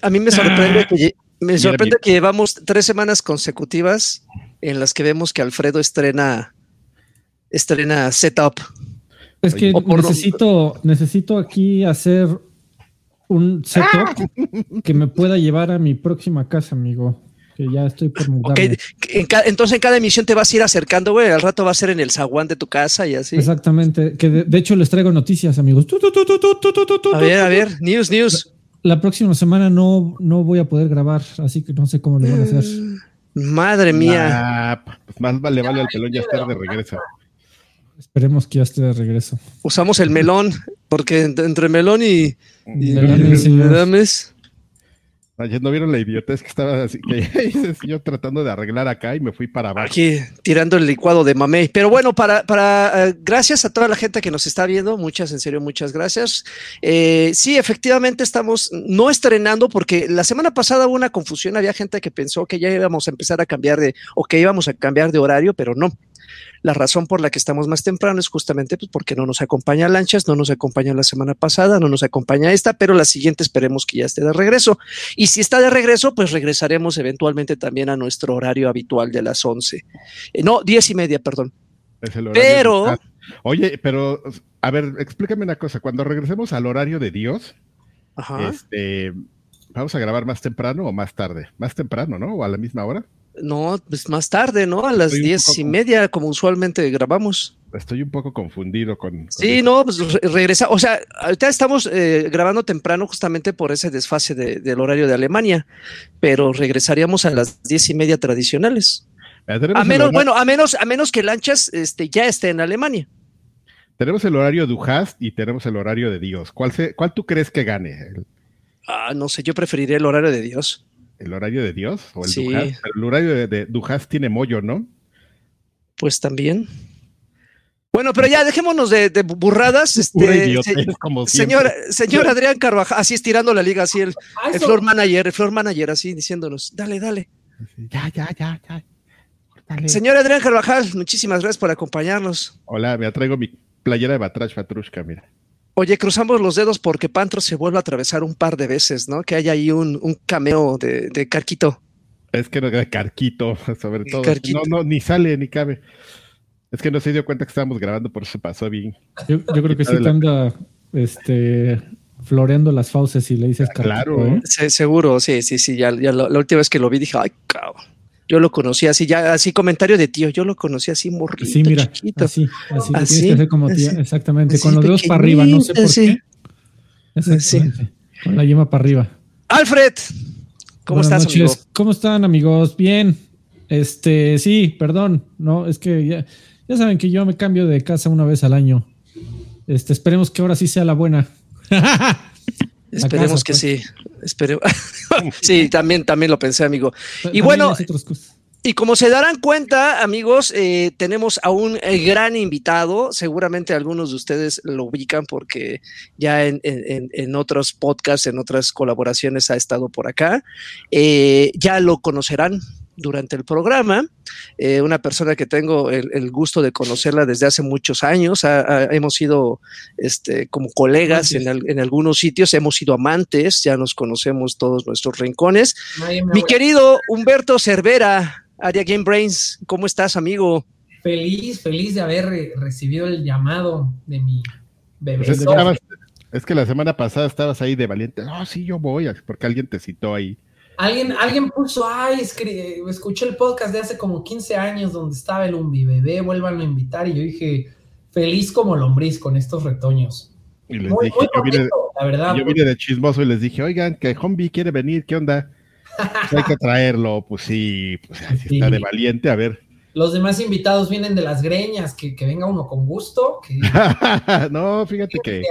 a mí, me sorprende, que, me sorprende que llevamos tres semanas consecutivas en las que vemos que Alfredo estrena, estrena setup. Es que necesito, necesito aquí hacer un setup que me pueda llevar a mi próxima casa, amigo. Que ya estoy por mudarme. entonces en cada emisión te vas a ir acercando, güey. Al rato va a ser en el zaguán de tu casa y así. Exactamente. Que de, hecho les traigo noticias, amigos. A ver, a ver. News, news. La, próxima semana no, no voy a poder grabar, así que no sé cómo lo van a hacer. Madre mía. pues más vale, vale al pelón ya estar de regreso. Esperemos que ya esté de regreso. Usamos el melón, porque entre melón y, y ¿No vieron la idiotez que estaba así? Que yo tratando de arreglar acá y me fui para abajo. Aquí tirando el licuado de mamey. Pero bueno, para, para eh, gracias a toda la gente que nos está viendo, muchas, en serio, muchas gracias. Eh, sí, efectivamente estamos no estrenando porque la semana pasada hubo una confusión, había gente que pensó que ya íbamos a empezar a cambiar de, o que íbamos a cambiar de horario, pero no. La razón por la que estamos más temprano es justamente pues, porque no nos acompaña Lanchas, no nos acompaña la semana pasada, no nos acompaña esta, pero la siguiente esperemos que ya esté de regreso. Y si está de regreso, pues regresaremos eventualmente también a nuestro horario habitual de las 11. Eh, no, diez y media, perdón. pero... Oye, pero, a ver, explícame una cosa. Cuando regresemos al horario de Dios, este, ¿vamos a grabar más temprano o más tarde? Más temprano, ¿no? ¿O a la misma hora? No, pues más tarde, ¿no? A las diez y media, como usualmente grabamos. Estoy un poco confundido con. sí, no, pues regresa. O sea, ahorita estamos eh, grabando temprano justamente por ese desfase del horario de Alemania, pero regresaríamos a las diez y media tradicionales. A menos, bueno, a menos, a menos que Lanchas este, ya esté en Alemania. Tenemos el horario de Duhast y tenemos el horario de Dios. ¿Cuál, ¿Cuál tú crees que gane? Ah, no sé, yo preferiría el horario de Dios el horario de Dios o el sí. el horario de, de Dujas tiene mollo, ¿no? Pues también. Bueno, pero ya dejémonos de, burradas. Este, como señor, señor Adrián Carvajal, así estirando la liga, así el, el floor manager, el floor manager, así diciéndonos, dale, dale. Ya, ya, ya, ya. Señor Adrián Carvajal, muchísimas gracias por acompañarnos. Hola, me traigo mi playera de Batrash Patrushka, mira. Oye, cruzamos los dedos porque Pantro se vuelve a atravesar un par de veces, ¿no? Que hay ahí un, un cameo de, de, Carquito. Es que no de Carquito, sobre todo. No, no, ni sale ni cabe. Es que no se dio cuenta que estábamos grabando, por eso pasó bien. Yo, creo que sí te anda este, floreando las fauces y le dices Carquito. Claro. ¿eh? seguro, sí, sí, sí. Ya, ya la, la, última vez que lo vi dije, ay, cabrón. Yo lo conocí así, ya así comentario de tío, yo lo conocí así morrito, Sí, mira, chiquito. así, así, así tienes que hacer como tía, exactamente, con los dedos para arriba, no sé por qué. Exactamente, con la yema para arriba. Alfred, ¿cómo estás, amigo? ¿Cómo están, amigos? Bien. Este, sí, perdón, no, es que ya, ya saben que yo me cambio de casa una vez al año. Este, esperemos que ahora sí sea la buena. Esperemos que pues. sí. Esperemos. sí, también, también lo pensé, amigo. y bueno, y como se darán cuenta, amigos, eh, tenemos a un eh, gran invitado. Seguramente algunos de ustedes lo ubican porque ya en, en, otros podcasts, en otras colaboraciones ha estado por acá. Eh, ya lo conocerán durante el programa. Eh, una persona que tengo el, gusto de conocerla desde hace muchos años. hemos sido este, como colegas en, en, algunos sitios, hemos sido amantes, ya nos conocemos todos nuestros rincones. Mi querido Humberto Cervera, Aria Game Brains, ¿cómo estás, amigo? Feliz, feliz de haber recibido el llamado de mi bebé. Pues es que la semana pasada estabas ahí de valiente. No, sí, yo voy, porque alguien te citó ahí. Alguien, alguien puso, ay, escuché el podcast de hace como 15 años donde estaba el Umbi bebé, vuelvan a invitar. Y yo dije, feliz como lombriz con estos retoños. Y les dije, yo, vine, la verdad, yo vine de chismoso y les dije, oigan, que Hombi quiere venir, ¿qué onda? Pues hay que traerlo, pues sí, pues así está de valiente, a ver. Los demás invitados vienen de las greñas, que, que venga uno con gusto. Que... no, fíjate que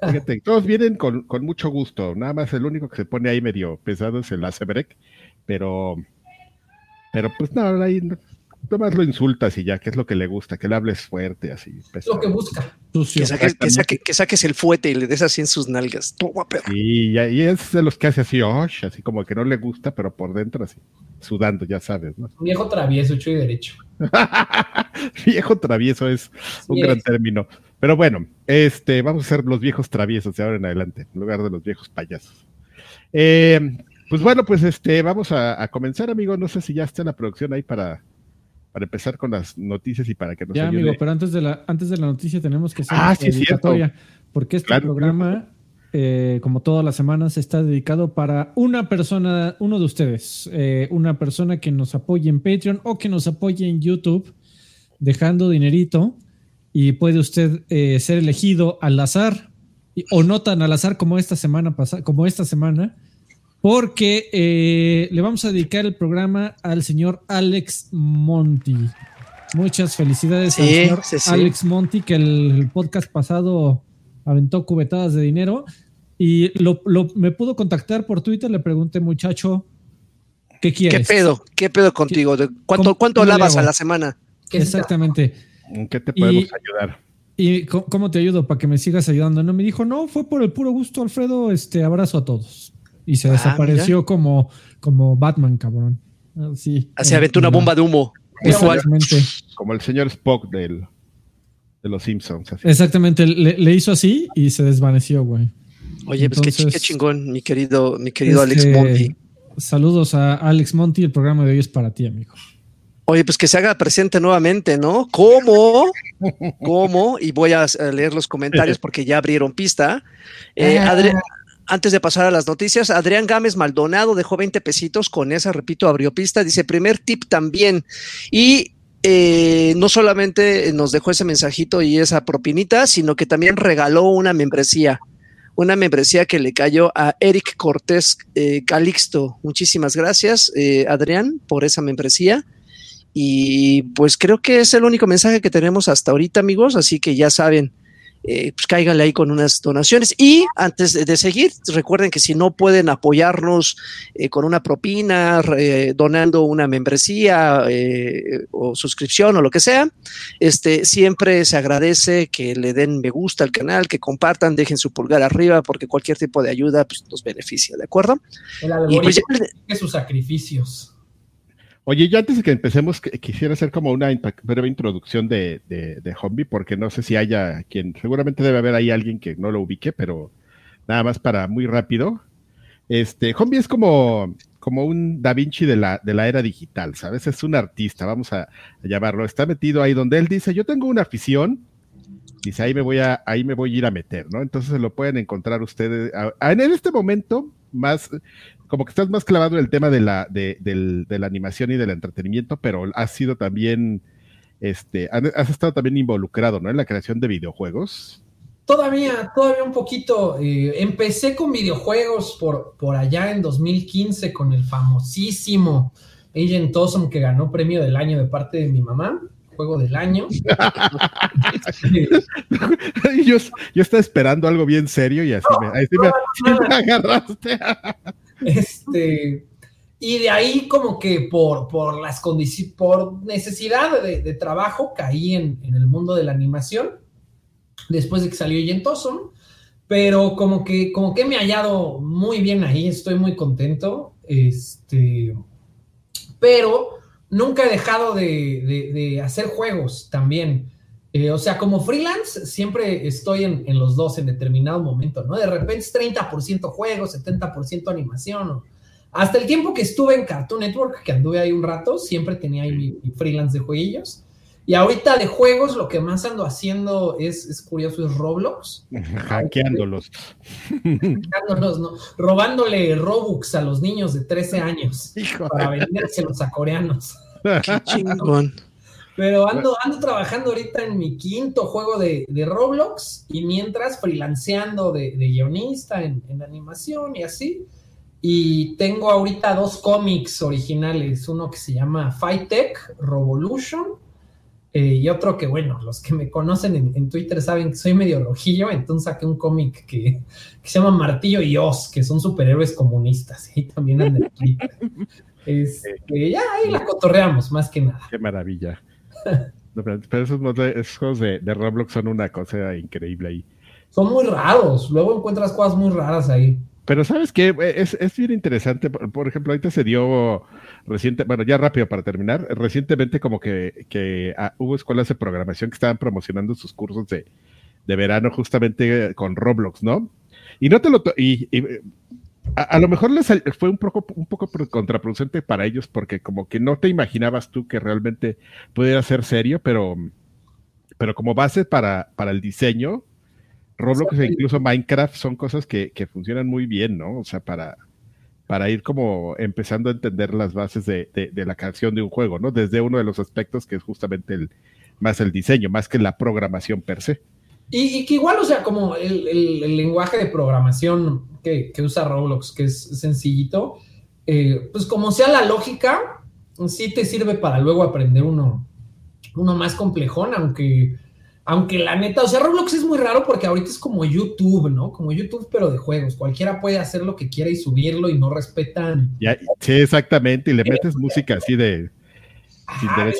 Fíjate, todos vienen con, mucho gusto. Nada más el único que se pone ahí medio pesado es el Acebrek, pero, pero pues no, ahí no, más lo insultas y ya, que es lo que le gusta, que le hables fuerte, así. Lo que busca. Que, saques el fuete y le des así en sus nalgas. Toma, perro. Y, y, es de los que hace así, así como que no le gusta, pero por dentro así, sudando, ya sabes, ¿no? Viejo travieso, hecho y derecho. Viejo travieso es un gran término. Pero bueno, este, vamos a ser los viejos traviesos de ahora en adelante, en lugar de los viejos payasos. Eh, pues bueno, pues este, vamos a, comenzar, amigo. No sé si ya está la producción ahí para, para empezar con las noticias y para que nos Ya, amigo, pero antes de la, antes de la noticia tenemos que hacer ah, sí, porque este programa, eh, como todas las semanas, está dedicado para una persona, uno de ustedes, eh, una persona que nos apoye en Patreon o que nos apoye en YouTube, dejando dinerito y puede usted eh, ser elegido al azar o no tan al azar como esta semana pasada, como esta semana, porque eh, le vamos a dedicar el programa al señor Alex Monti. Muchas felicidades al señor Alex Monti, que el, podcast pasado aventó cubetadas de dinero y lo, me pudo contactar por Twitter, le pregunté, muchacho, ¿qué quieres? ¿Qué pedo? ¿Qué pedo contigo? ¿Cuánto, cuánto lavas a la semana? Exactamente. ¿En qué te podemos ayudar? ¿Y cómo te ayudo para que me sigas ayudando? No me dijo, no, fue por el puro gusto, Alfredo. Este abrazo a todos. Y se ah, desapareció como, como Batman, cabrón. Sí. Así aventó una bomba de humo. Exactamente. Como el señor Spock del, de los Simpsons. Exactamente. Le, hizo así y se desvaneció, güey. Oye, pues qué, chingón, mi querido, mi querido Alex este, Monty. Saludos a Alex Monty. El programa de hoy es para ti, amigo. Oye, pues que se haga presente nuevamente, ¿no? ¿Cómo? ¿Cómo? Y voy a leer los comentarios porque ya abrieron pista. Eh, antes de pasar a las noticias, Adrián Gámez Maldonado dejó 20 pesitos, con esa, repito, abrió pista. Dice, primer tip también. Y eh, no solamente nos dejó ese mensajito y esa propinita, sino que también regaló una membresía. Una membresía que le cayó a Eric Cortés eh, Calixto. Muchísimas gracias, Adrián, por esa membresía. Y pues creo que es el único mensaje que tenemos hasta ahorita, amigos. Así que ya saben, eh, pues cáiganle ahí con unas donaciones. Y antes de, seguir, recuerden que si no pueden apoyarnos eh, con una propina, donando una membresía eh, o suscripción o lo que sea, este, siempre se agradece que le den me gusta al canal, que compartan, dejen su pulgar arriba, porque cualquier tipo de ayuda pues, nos beneficia, ¿de acuerdo? El y pues, sus sacrificios. Oye, yo antes de que empecemos, quisiera hacer como una breve introducción de, de, porque no sé si haya quien, seguramente debe haber ahí alguien que no lo ubique, pero nada más para muy rápido. Este, Hombi es como, como un Da Vinci de la, de la era digital, ¿sabes? Es un artista, vamos a, llamarlo. Está metido ahí donde él dice, yo tengo una afición, dice, ahí me voy a, ahí me voy a ir a meter, ¿no? Entonces lo pueden encontrar ustedes. en este momento, más, como que estás más clavado en el tema de la, de, la animación y del entretenimiento, pero has sido también, este, has estado también involucrado, ¿no? En la creación de videojuegos. Todavía, todavía un poquito. Eh, empecé con videojuegos por, por allá en 2015 con el famosísimo Agent Awesome que ganó premio del año de parte de mi mamá juego del año. yo, yo, estaba esperando algo bien serio y así, me, agarraste. este, y de ahí como que por, por las condiciones, por necesidad de, trabajo, caí en, el mundo de la animación, después de que salió Yentoson, pero como que, como que me he hallado muy bien ahí, estoy muy contento, este, pero nunca he dejado de, hacer juegos también. Eh, o sea, como freelance, siempre estoy en, los dos en determinado momento, ¿no? De repente es 30% juegos, 70% animación. Hasta el tiempo que estuve en Cartoon Network, que anduve ahí un rato, siempre tenía ahí mi, freelance de jueguillos. Y ahorita de juegos, lo que más ando haciendo es, es curioso, es Roblox. Hackeándolos. Hackeándolos, ¿no? Robándole Robux a los niños de 13 años para vendérselos a coreanos. Qué chingón. Pero ando, ando trabajando ahorita en mi quinto juego de, Roblox y mientras freelanceando de, guionista en, en, animación y así. Y tengo ahorita dos cómics originales, uno que se llama Fight Tech Revolution eh, y otro que, bueno, los que me conocen en, Twitter saben que soy medio rojillo, entonces saqué un cómic que, se llama Martillo y Oz, que son superhéroes comunistas, y también en el Twitter. Este, ya ahí la cotorreamos, más que nada. Qué maravilla. pero esos, juegos de, de, Roblox son una cosa increíble ahí. Son muy raros, luego encuentras cosas muy raras ahí. Pero sabes que es, es, bien interesante, por, ejemplo, ahorita se dio reciente, bueno, ya rápido para terminar, recientemente como que, que ah, hubo escuelas de programación que estaban promocionando sus cursos de, de verano justamente con Roblox, ¿no? Y no te lo, y, a, lo mejor les fue un poco, un poco contraproducente para ellos porque como que no te imaginabas tú que realmente pudiera ser serio, pero, pero como base para, para el diseño, Roblox e incluso Minecraft son cosas que, que, funcionan muy bien, ¿no? O sea, para, para ir como empezando a entender las bases de, de, la canción de un juego, ¿no? Desde uno de los aspectos que es justamente el, más el diseño, más que la programación per se. Y, que igual, o sea, como el, el, lenguaje de programación que, que, usa Roblox, que es sencillito, eh, pues como sea la lógica, sí te sirve para luego aprender uno, uno más complejón, aunque, aunque la neta, o sea, Roblox es muy raro porque ahorita es como YouTube, ¿no? Como YouTube, pero de juegos. Cualquiera puede hacer lo que quiera y subirlo y no respetan. sí, exactamente, y le metes música así de Ajá,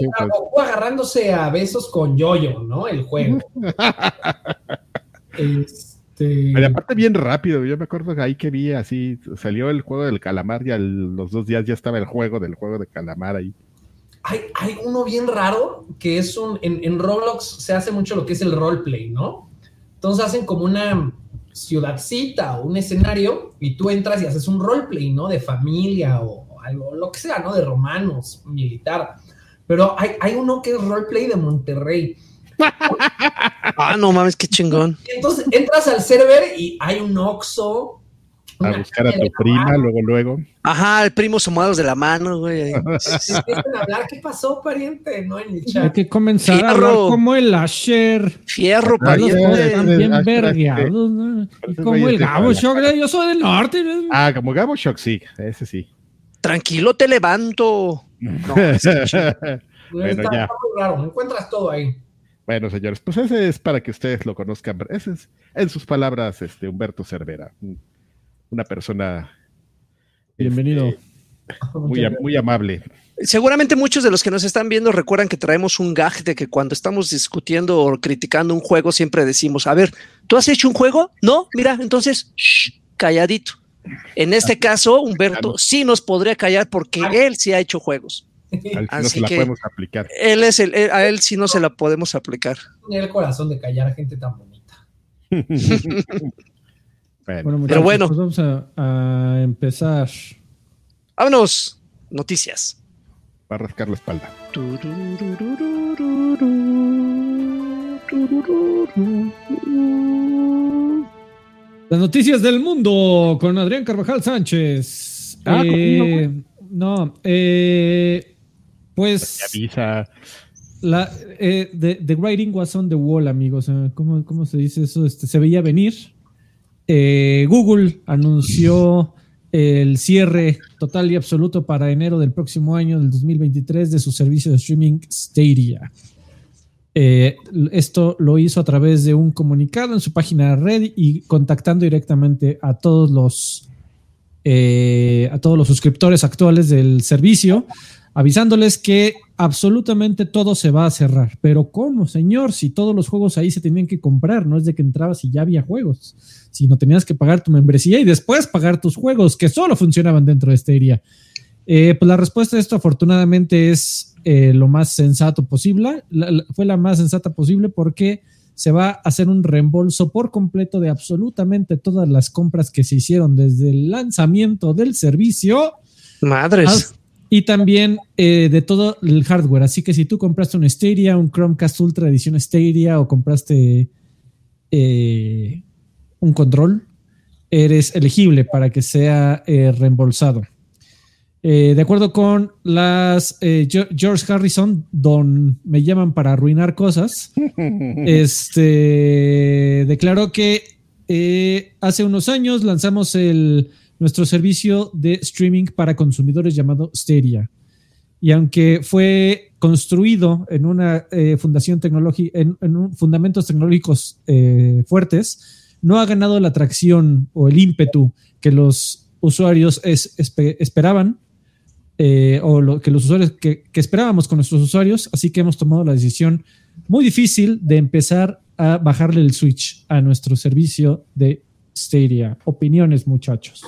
agarrándose a besos con Yoyo, ¿no? El juego. este... aparte bien rápido, yo me acuerdo que ahí que vi así, salió el juego del calamar y a los dos días ya estaba el juego del juego de calamar ahí. Hay, hay uno bien raro que es un, en, en Roblox se hace mucho lo que es el roleplay, ¿no? Entonces hacen como una ciudadcita o un escenario y tú entras y haces un roleplay, ¿no? De familia o algo, lo que sea, ¿no? De romanos, militar. Pero hay, hay uno que es roleplay de Monterrey. ah, no mames, qué chingón. Entonces entras al server y hay un Oxxo. A buscar a tu prima, luego, luego. Ajá, el primo sumados de la mano, güey. Empiezan a hablar, ¿qué pasó, pariente? No en el chat. Hay que comenzar a hablar como el Asher. Fierro, pariente. También vergueados, ¿no? Y como el Gabo Shock, yo soy del norte. Ah, como Gabo Shock, sí, ese sí. Tranquilo, te levanto. No, está, Muy raro, encuentras todo ahí. Bueno, señores, pues ese es para que ustedes lo conozcan. Ese es, en sus palabras, este Humberto Cervera, una persona. Bienvenido. Este, muy, muy amable. Seguramente muchos de los que nos están viendo recuerdan que traemos un gag de que cuando estamos discutiendo o criticando un juego siempre decimos, a ver, ¿tú has hecho un juego? No, mira, entonces, calladito. En este caso, Humberto sí nos podría callar porque él sí ha hecho juegos. Así que podemos aplicar. Él es el, a él sí no se la podemos aplicar. Tiene el corazón de callar a gente tan bonita. bueno, pero bueno, pues vamos a, empezar. Vámonos, noticias. Va a rascar la espalda. Las noticias del mundo con Adrián Carvajal Sánchez. Ah, eh, no, eh, pues. La, eh, the, writing was on the wall, amigos. ¿Cómo, cómo se dice eso? Este, se veía venir. Eh, Google anunció el cierre total y absoluto para enero del próximo año, del 2023, de su servicio de streaming Stadia. Eh, esto lo hizo a través de un comunicado en su página de red y contactando directamente a todos los eh, a todos los suscriptores actuales del servicio, avisándoles que absolutamente todo se va a cerrar. Pero ¿cómo, señor? Si todos los juegos ahí se tenían que comprar, no es de que entrabas y ya había juegos, sino tenías que pagar tu membresía y después pagar tus juegos que solo funcionaban dentro de área. Eh, pues la respuesta a esto afortunadamente es eh, lo más sensato posible. fue la más sensata posible porque se va a hacer un reembolso por completo de absolutamente todas las compras que se hicieron desde el lanzamiento del servicio. Madres. Y también eh, de todo el hardware. Así que si tú compraste un Stadia, un Chromecast Ultra edición Stadia o compraste un control, eres elegible para que sea reembolsado. Eh, de acuerdo con las eh, George Harrison, don me llaman para arruinar cosas, este declaró que eh, hace unos años lanzamos el, nuestro servicio de streaming para consumidores llamado Stadia. Y aunque fue construido en una fundación tecnológica, en, fundamentos tecnológicos fuertes, no ha ganado la atracción o el ímpetu que los usuarios esperaban eh, o lo que los usuarios que, esperábamos con nuestros usuarios, así que hemos tomado la decisión muy difícil de empezar a bajarle el switch a nuestro servicio de Stadia. Opiniones, muchachos.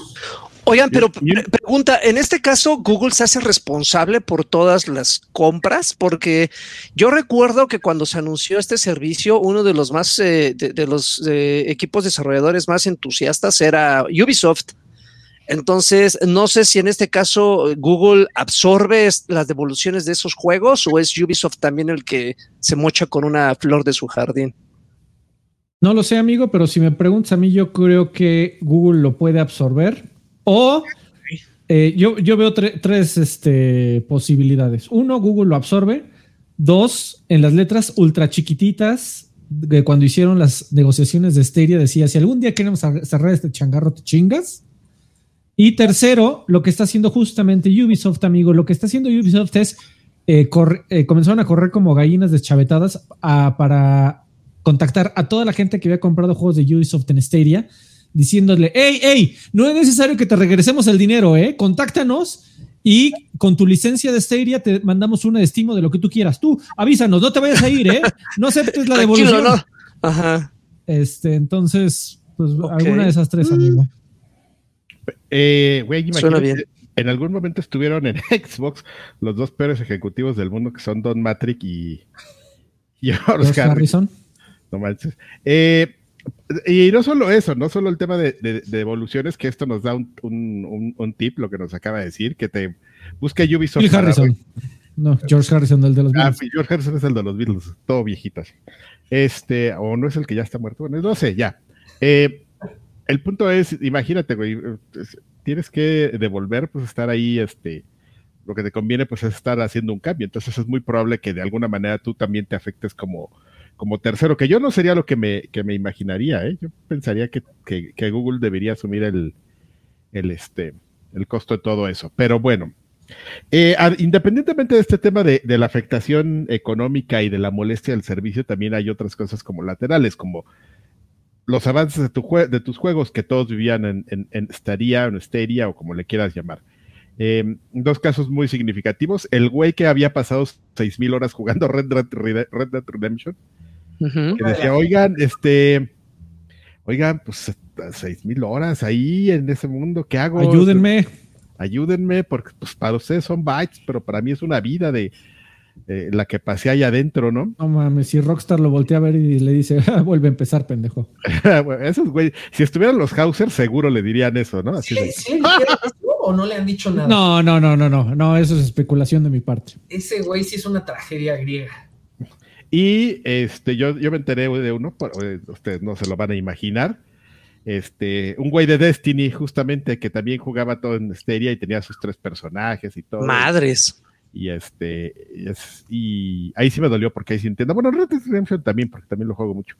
Oigan, pero pregunta, en este caso Google se hace responsable por todas las compras, porque yo recuerdo que cuando se anunció este servicio, uno de los más eh, de, los eh, equipos desarrolladores más entusiastas era Ubisoft Entonces, no sé si en este caso Google absorbe las devoluciones de esos juegos o es Ubisoft también el que se mocha con una flor de su jardín. No lo sé, amigo, pero si me preguntas a mí, yo creo que Google lo puede absorber. O eh, yo, yo, veo tres este, posibilidades. Uno, Google lo absorbe. Dos, en las letras ultra chiquititas, de cuando hicieron las negociaciones de Stereo, decía: si algún día queremos cerrar este changarro, te chingas. Y tercero, lo que está haciendo justamente Ubisoft, amigo, lo que está haciendo Ubisoft es eh, eh, comenzaron a correr como gallinas deschavetadas a, para contactar a toda la gente que había comprado juegos de Ubisoft en Stadia, diciéndole, hey, hey, no es necesario que te regresemos el dinero, ¿eh? Contáctanos y con tu licencia de Stadia te mandamos un estimo de lo que tú quieras. Tú, avísanos, no te vayas a ir, ¿eh? No aceptes la devolución. No. Ajá. Este, entonces, pues alguna de esas tres, mm. Eh, güey, Suena bien. En algún momento estuvieron en Xbox los dos peores ejecutivos del mundo que son Don Matrick y, y Harrison. No manches. Eh, y no solo eso, no solo el tema de, evoluciones, que esto nos da un, tip, lo que nos acaba de decir, que te busca Ubisoft. Bill Harrison. no, George Harrison, el de los ah, Beatles. Ah, George Harrison es el de los Beatles, todo viejito Este, o no es el que ya está muerto, bueno, no sé, ya. Eh, el punto es, imagínate, güey, tienes que devolver, pues estar ahí, este, lo que te conviene, pues es estar haciendo un cambio. Entonces es muy probable que de alguna manera tú también te afectes como como tercero, que yo no sería lo que me, que me imaginaría, ¿eh? Yo pensaría que, Google debería asumir el, el, este, el costo de todo eso. Pero bueno, eh, independientemente de este tema de, la afectación económica y de la molestia del servicio, también hay otras cosas como laterales, como los avances de, tu de tus juegos que todos vivían en, en, en Stadia, en Stadia o como le quieras llamar. Eh, dos casos muy significativos. El güey que había pasado 6.000 horas jugando Red Dead, Redemption, que decía, oigan, este, oigan, pues seis mil horas ahí en ese mundo, ¿qué hago? Ayúdenme. Ayúdenme, porque pues para ustedes son bytes, pero para mí es una vida de la que pasé ahí adentro, ¿no? No mames, si Rockstar lo voltea a ver y le dice, ah, vuelve a empezar, pendejo. esos güey, si estuvieran los Hauser, seguro le dirían eso, ¿no? Así ¿Sí, o no le han dicho nada? No, no, no, no, no, no, eso es especulación de mi parte. Ese güey sí es una tragedia griega. Y este, yo, yo me enteré de uno, eh, ustedes no se lo van a imaginar. Este, un güey de Destiny, justamente, que también jugaba todo en Stereo y tenía sus tres personajes y todo. Madres. Y este, y, ahí sí me dolió porque ahí sí entiendo. Bueno, Red Dead Redemption también, porque también lo juego mucho.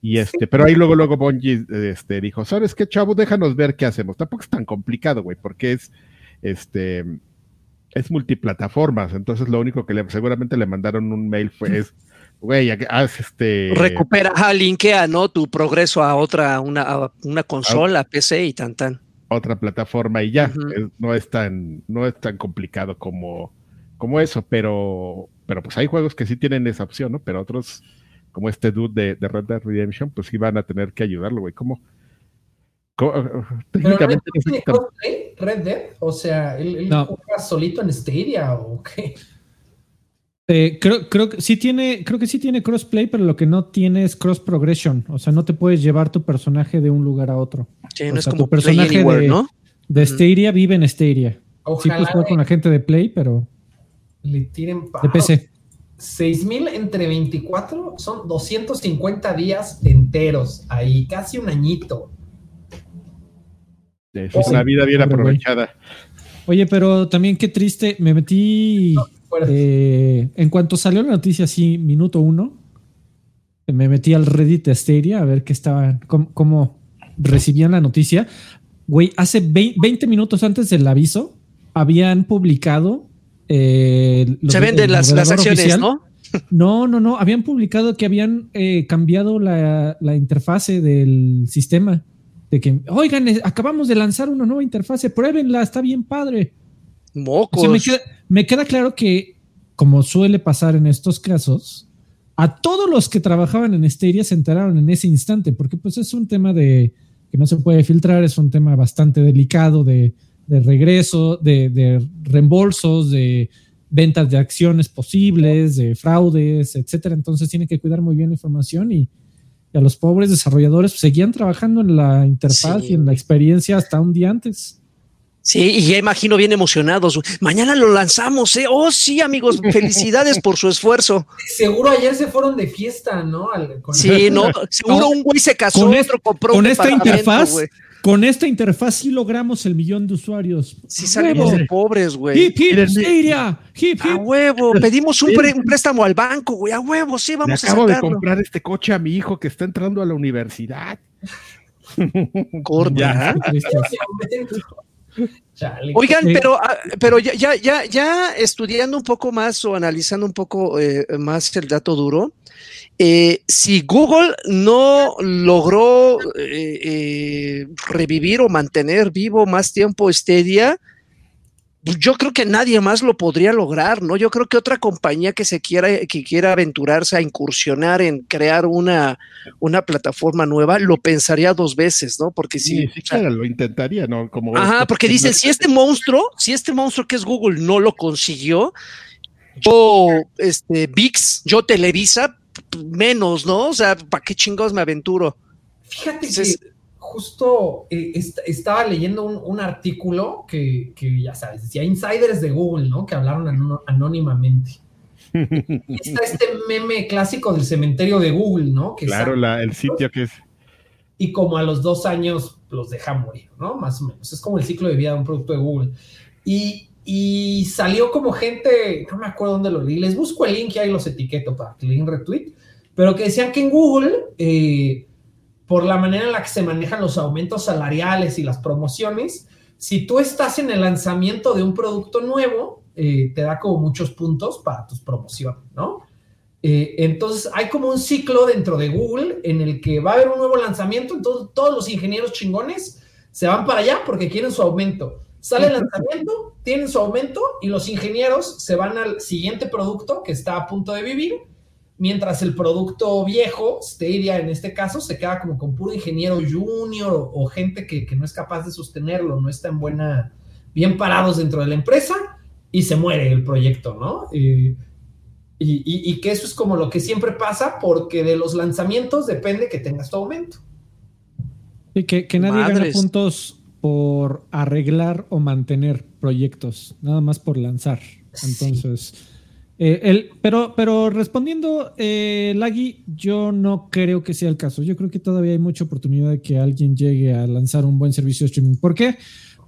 Y este, pero ahí luego, luego Bungie este, dijo, ¿sabes qué, chavo? Déjanos ver qué hacemos. Tampoco es tan complicado, güey, porque es, este, es multiplataformas. Entonces lo único que le, seguramente le mandaron un mail fue, es, güey, haz este. Recupera, ah, linkea, ¿no? Tu progreso a otra, una, una consola, PC y tan tan. Otra plataforma y ya. no es tan, no es tan complicado como, como eso, pero, pero pues hay juegos que sí tienen esa opción, ¿no? Pero otros, como este dude de, Red Dead Redemption, pues sí van a tener que ayudarlo, güey. ¿Cómo? técnicamente tiene Red Dead? O sea, ¿él, juega solito en Stadia o qué? Eh, creo, creo, que sí tiene, creo que sí tiene crossplay, pero lo que no tiene es cross progression. O sea, no te puedes llevar tu personaje de un lugar a otro. Sí, no es como tu personaje de, ¿no? de Stadia vive en Stadia. sí puedes jugar con la gente de Play, pero. Le tiren De PC. 6000 entre 24 son 250 días enteros ahí, casi un añito. Es una vida bien aprovechada. Oye, pero también qué triste, me metí. Eh, en cuanto salió la noticia, así, minuto uno, me metí al Reddit de Asteria a ver qué estaban, cómo, recibían la noticia. Güey, hace 20 minutos antes del aviso, habían publicado. Eh, Se venden las, acciones, ¿no? No, no, no. Habían publicado que habían eh, cambiado la, la, interfase del sistema. De que, oigan, acabamos de lanzar una nueva interfase, pruébenla, está bien padre. Mocos. me, queda, claro que, como suele pasar en estos casos, a todos los que trabajaban en Esteria se enteraron en ese instante, porque pues es un tema de que no se puede filtrar, es un tema bastante delicado de, regreso, de, reembolsos, de ventas de acciones posibles, de fraudes, etcétera. Entonces tiene que cuidar muy bien la información y, a los pobres desarrolladores pues, seguían trabajando en la interfaz y en la experiencia hasta un día antes. Sí, y ya imagino bien emocionados. Mañana lo lanzamos, ¿eh? Oh, sí, amigos, felicidades por su esfuerzo. Seguro ayer se fueron de fiesta, ¿no? sí, no, seguro un güey se casó, con otro compró con esta interfaz. Con esta interfaz sí logramos el millón de usuarios. Sí salimos de pobres, güey. Hip, hip, Stadia. Hip, hip. A huevo. Pedimos un, préstamo al banco, güey. A huevo, sí, vamos a acabo de comprar este coche a mi hijo que está entrando a la universidad. Corta. Oigan, pero, ah, pero ya, ya, ya, ya estudiando un poco más o analizando un poco eh, más el dato duro, eh, si Google no logró eh, revivir o mantener vivo más tiempo Stadia, yo creo que nadie más lo podría lograr, ¿no? Yo creo que otra compañía que se quiera, que quiera aventurarse a incursionar en crear una, una plataforma nueva, lo pensaría dos veces, ¿no? Porque si. Sí, claro, lo intentaría, ¿no? Como ajá, porque dicen, si este monstruo, si este monstruo que es Google no lo consiguió, yo, este, VIX, yo Televisa, menos, ¿no? O sea, ¿para qué chingos me aventuro? Fíjate que justo eh, estaba leyendo un, artículo que, ya sabes, decía insiders de Google, ¿no? Que hablaron anónimamente. está este meme clásico del cementerio de Google, ¿no? claro, el sitio que es. Y como a los dos años los deja morir, ¿no? Más o menos. Es como el ciclo de vida de un producto de Google. Y, salió como gente, no me acuerdo dónde lo leí, les busco el link y ahí los etiqueto para que le retweet, pero que decían que en Google eh, por la manera en la que se manejan los aumentos salariales y las promociones, si tú estás en el lanzamiento de un producto nuevo, eh, te da como muchos puntos para tus promociones, ¿no? Eh, entonces hay como un ciclo dentro de Google en el que va a haber un nuevo lanzamiento, entonces todos los ingenieros chingones se van para allá porque quieren su aumento. Sale el lanzamiento, tienen su aumento y los ingenieros se van al siguiente producto que está a punto de vivir mientras el producto viejo, Stadia en este caso, se queda como con puro ingeniero junior o, gente que, no es capaz de sostenerlo, no está en buena, bien parados dentro de la empresa y se muere el proyecto, ¿no? Eh, y, que eso es como lo que siempre pasa porque de los lanzamientos depende que tengas tu aumento. Y que, nadie gana puntos por arreglar o mantener proyectos, nada más por lanzar. Entonces... Eh, el, pero, pero respondiendo, eh, Lagui, yo no creo que sea el caso. Yo creo que todavía hay mucha oportunidad de que alguien llegue a lanzar un buen servicio de streaming. ¿Por qué?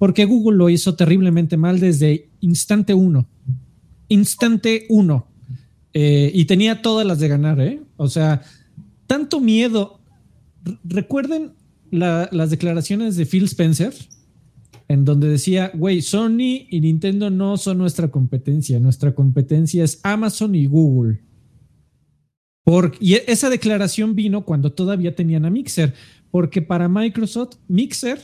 Porque Google lo hizo terriblemente mal desde instante uno. Instante uno. Eh, y tenía todas las de ganar, ¿eh? O sea, tanto miedo. recuerden las declaraciones de Phil Spencer en donde decía, güey, Sony y Nintendo no son nuestra competencia, nuestra competencia es Amazon y Google. y esa declaración vino cuando todavía tenían a Mixer, porque para Microsoft, Mixer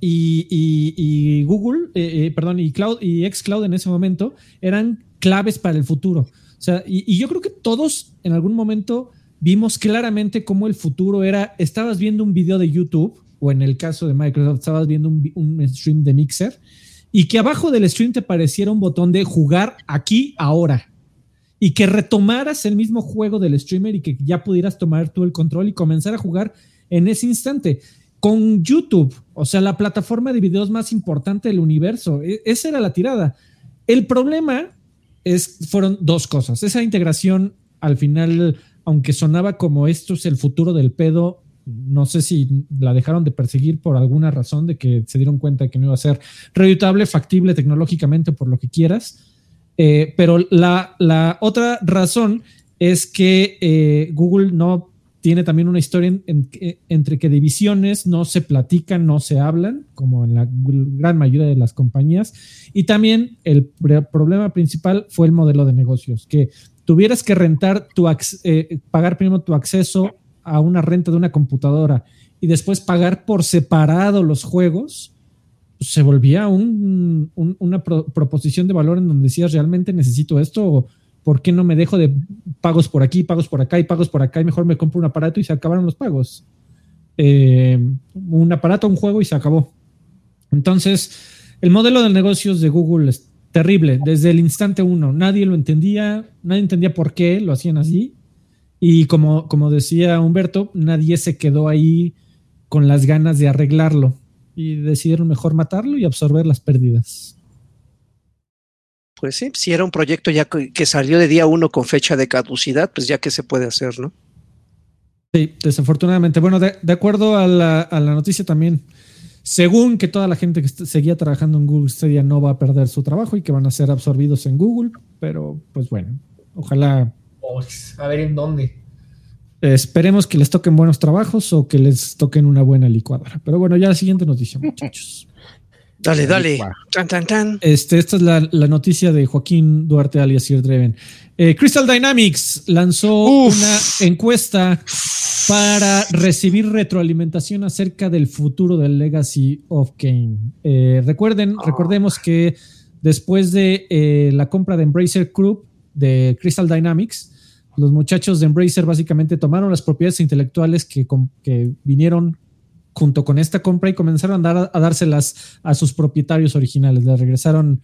y, Google, eh, eh, perdón, y Cloud y Xcloud en ese momento eran claves para el futuro. O sea, y yo creo que todos en algún momento vimos claramente cómo el futuro era, estabas viendo un video de YouTube o en el caso de Microsoft estabas viendo un, stream de Mixer y que abajo del stream te pareciera un botón de jugar aquí, ahora. Y que retomaras el mismo juego del streamer y que ya pudieras tomar tú el control y comenzar a jugar en ese instante. Con YouTube, o sea, la plataforma de videos más importante del universo. E, esa era la tirada. El problema es, fueron dos cosas. Esa integración al final, aunque sonaba como esto es el futuro del pedo, no sé si la dejaron de perseguir por alguna razón de que se dieron cuenta que no iba a ser reeditable, factible tecnológicamente, por lo que quieras. Eh, pero la, otra razón es que eh, Google no tiene también una historia entre que divisiones no se platican, no se hablan, como en la gran mayoría de las compañías. Y también el problema principal fue el modelo de negocios, que tuvieras que rentar tu, eh, pagar primero tu acceso a una renta de una computadora y después pagar por separado los juegos, pues, se volvía una proposición de valor en donde decías, realmente necesito esto, o por qué no me dejo de pagos por aquí, pagos por acá y pagos por acá y mejor me compro un aparato y se acabaron los pagos. Eh, un aparato, un juego y se acabó. Entonces, el modelo de negocios de Google es terrible desde el instante uno. Nadie lo entendía, nadie entendía por qué lo hacían así. Y como, como decía Humberto, nadie se quedó ahí con las ganas de arreglarlo. y decidieron mejor matarlo y absorber las pérdidas. Pues sí, si era un proyecto ya que salió de día uno con fecha de caducidad, pues ya que se puede hacer, ¿no? Sí, desafortunadamente. Bueno, de, acuerdo a la, a la, noticia también, según que toda la gente que seguía trabajando en Google Stadia no va a perder su trabajo y que van a ser absorbidos en Google, pero pues bueno, ojalá. a ver en dónde. Esperemos que les toquen buenos trabajos o que les toquen una buena licuadora. Pero bueno, ya la siguiente noticia, muchachos. Dale, dale. Tan, tan, tan. Este, esta es la, noticia de Joaquín Duarte alias Sir Dreven. Eh, Crystal Dynamics lanzó una encuesta para recibir retroalimentación acerca del futuro del Legacy of Kane. Eh, recuerden, ah. recordemos que después de eh, la compra de Embracer Group de Crystal Dynamics, los muchachos de Embracer básicamente tomaron las propiedades intelectuales que, que vinieron junto con esta compra y comenzaron a, a dárselas a sus propietarios originales. Le regresaron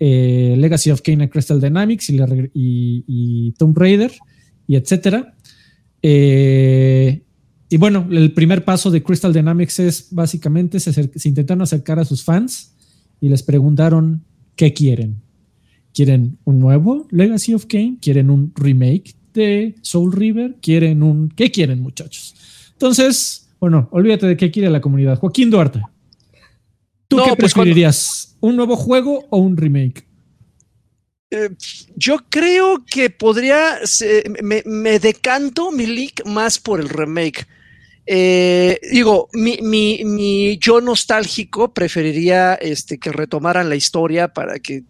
eh, Legacy of Kane a Crystal Dynamics y, Tomb Raider y etcétera. Eh, y bueno, el primer paso de Crystal Dynamics es básicamente se, se, intentaron acercar a sus fans y les preguntaron qué quieren. ¿Quieren un nuevo Legacy of Kane? ¿Quieren un remake de Soul River? ¿Quieren un... ¿Qué quieren muchachos? Entonces, bueno, olvídate de qué quiere la comunidad. Joaquín Duarte, ¿tú qué pues preferirías? ¿Un nuevo juego o un remake? Eh, yo creo que podría, me, decanto mi leak más por el remake. Eh, digo, mi, mi, mi, yo nostálgico preferiría este, que retomaran la historia para que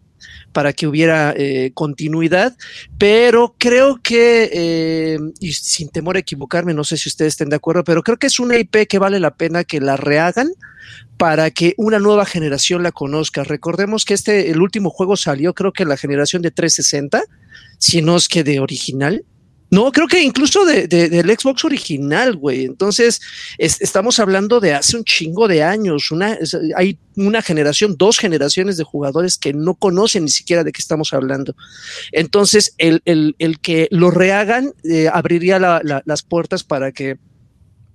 para que hubiera eh, continuidad, pero creo que, eh, y sin temor a equivocarme, no sé si ustedes estén de acuerdo, pero creo que es una IP que vale la pena que la rehagan para que una nueva generación la conozca. Recordemos que este, el último juego salió, creo que la generación de 360, si no es que de original, no, creo que incluso de, del Xbox original, güey. Entonces, estamos hablando de hace un chingo de años. Una, hay una generación, dos generaciones de jugadores que no conocen ni siquiera de qué estamos hablando. Entonces, el, el, el que lo rehagan eh, abriría las puertas para que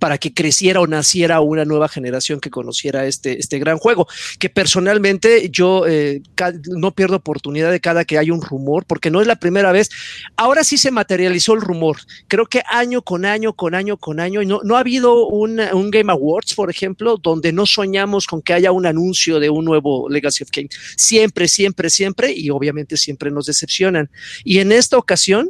para que creciera o naciera una nueva generación que conociera este, este gran juego. Que personalmente yo eh, no pierdo oportunidad de cada que hay un rumor, porque no es la primera vez. Ahora sí se materializó el rumor. Creo que año con año, con año, con año, no, no ha habido un, Game Awards, por ejemplo, donde no soñamos con que haya un anuncio de un nuevo Legacy of King. Siempre, siempre, siempre, y obviamente siempre nos decepcionan. Y en esta ocasión,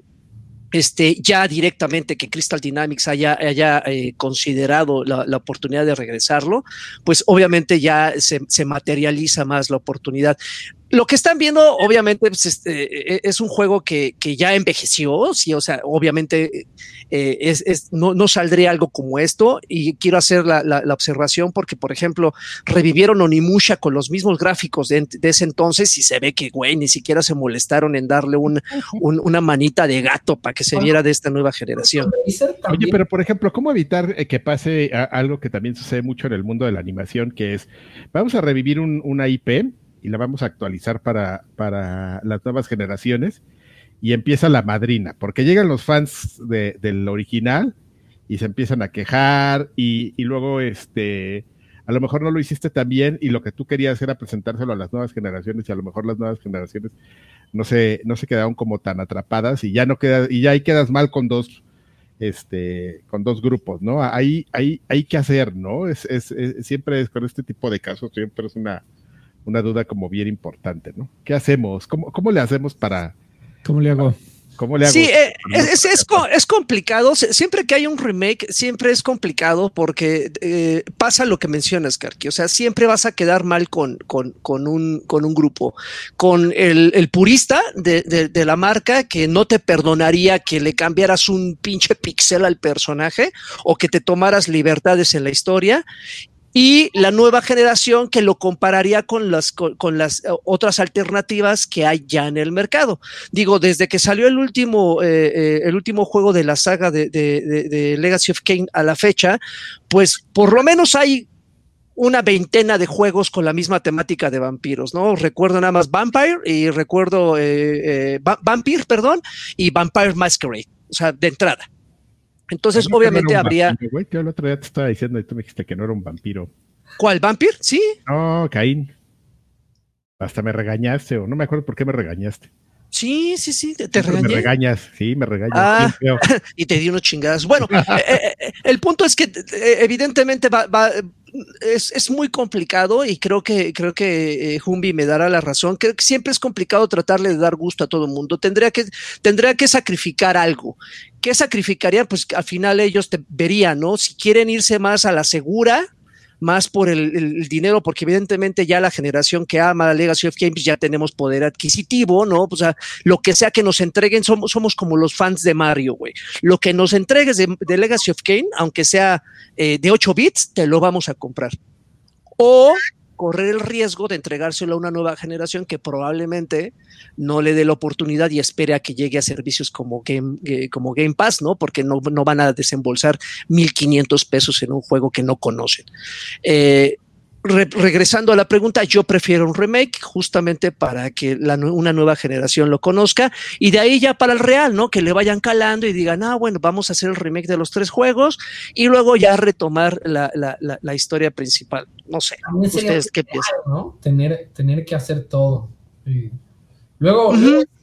este, ya directamente que Crystal Dynamics haya, haya eh, considerado la, oportunidad de regresarlo, pues obviamente ya se, se, materializa más la oportunidad. Lo que están viendo, obviamente, pues, este, e, es un juego que, que, ya envejeció, sí, o sea, obviamente eh, es, es, no, no, saldría algo como esto y quiero hacer la, la, observación porque, por ejemplo, revivieron Onimusha con los mismos gráficos de, de, ese entonces y se ve que, güey, ni siquiera se molestaron en darle un, una manita de gato para que se viera de esta nueva generación. Oye, pero por ejemplo, ¿cómo evitar eh, que pase algo que también sucede mucho en el mundo de la animación, que es, vamos a revivir un, una IP? Y la vamos a actualizar para, para las nuevas generaciones. Y empieza la madrina, porque llegan los fans de, del original y se empiezan a quejar y, y, luego este a lo mejor no lo hiciste tan bien y lo que tú querías era presentárselo a las nuevas generaciones y a lo mejor las nuevas generaciones no se, no se quedaron como tan atrapadas y ya no queda, y ya ahí quedas mal con dos, este, con dos grupos, ¿no? Ahí, ahí, hay que hacer, ¿no? Es, es, es, siempre es con este tipo de casos, siempre es una, una duda como bien importante, ¿no? ¿Qué hacemos? ¿Cómo, cómo le hacemos para... ¿Cómo le hago? ¿Cómo le hago? Sí, eh, es, es, complicado. Siempre que hay un remake, siempre es complicado porque eh, pasa lo que mencionas, Karki. O sea, siempre vas a quedar mal con, con, con, un, con un grupo. Con el, el purista de, de, de, la marca que no te perdonaría que le cambiaras un pinche pixel al personaje o que te tomaras libertades en la historia y la nueva generación que lo compararía con las, con, las eh, otras alternativas que hay ya en el mercado. Digo, desde que salió el último, eh, eh, el último juego de la saga de, Legacy of Kane a la fecha, pues por lo menos hay una veintena de juegos con la misma temática de vampiros, ¿no? Recuerdo nada más Vampire y recuerdo Vampire, perdón, y Vampire Masquerade, o sea, de entrada. Entonces, obviamente habría. el otro día te estaba diciendo y tú me dijiste que no era un vampiro. ¿Cuál? ¿Vampir? Sí. No, Caín. Hasta me regañaste, o no me acuerdo por qué me regañaste. Sí, sí, sí, te, regañé. Me regañas, sí, me regañas. Ah, y te di unos chingadas. Bueno, eh, eh, el punto es que evidentemente va, es, muy complicado y creo que, creo que Humbi me dará la razón. Creo que siempre es complicado tratarle de dar gusto a todo el mundo. Tendría que, tendría que sacrificar algo. ¿Qué sacrificaría? Pues al final ellos te verían, ¿no? Si quieren irse más a la segura, más por el, dinero, porque evidentemente ya la generación que ama la Legacy of Games ya tenemos poder adquisitivo, ¿no? O sea, lo que sea que nos entreguen, somos, somos como los fans de Mario, güey. Lo que nos entregues de, Legacy of Game, aunque sea eh, de 8 bits, te lo vamos a comprar. O correr el riesgo de entregárselo a una nueva generación que probablemente no le dé la oportunidad y espere a que llegue a servicios como Game, eh, como Game Pass, ¿no? Porque no, no, van a desembolsar 1.500 pesos en un juego que no conocen. Eh, regresando a la pregunta, yo prefiero un remake justamente para que una nueva generación lo conozca y de ahí ya para el real, ¿no? Que le vayan calando y digan, ah, bueno, vamos a hacer el remake de los tres juegos y luego ya retomar la, historia principal. No sé, ¿ustedes qué piensan? ¿no? Tener, tener que hacer todo. Luego,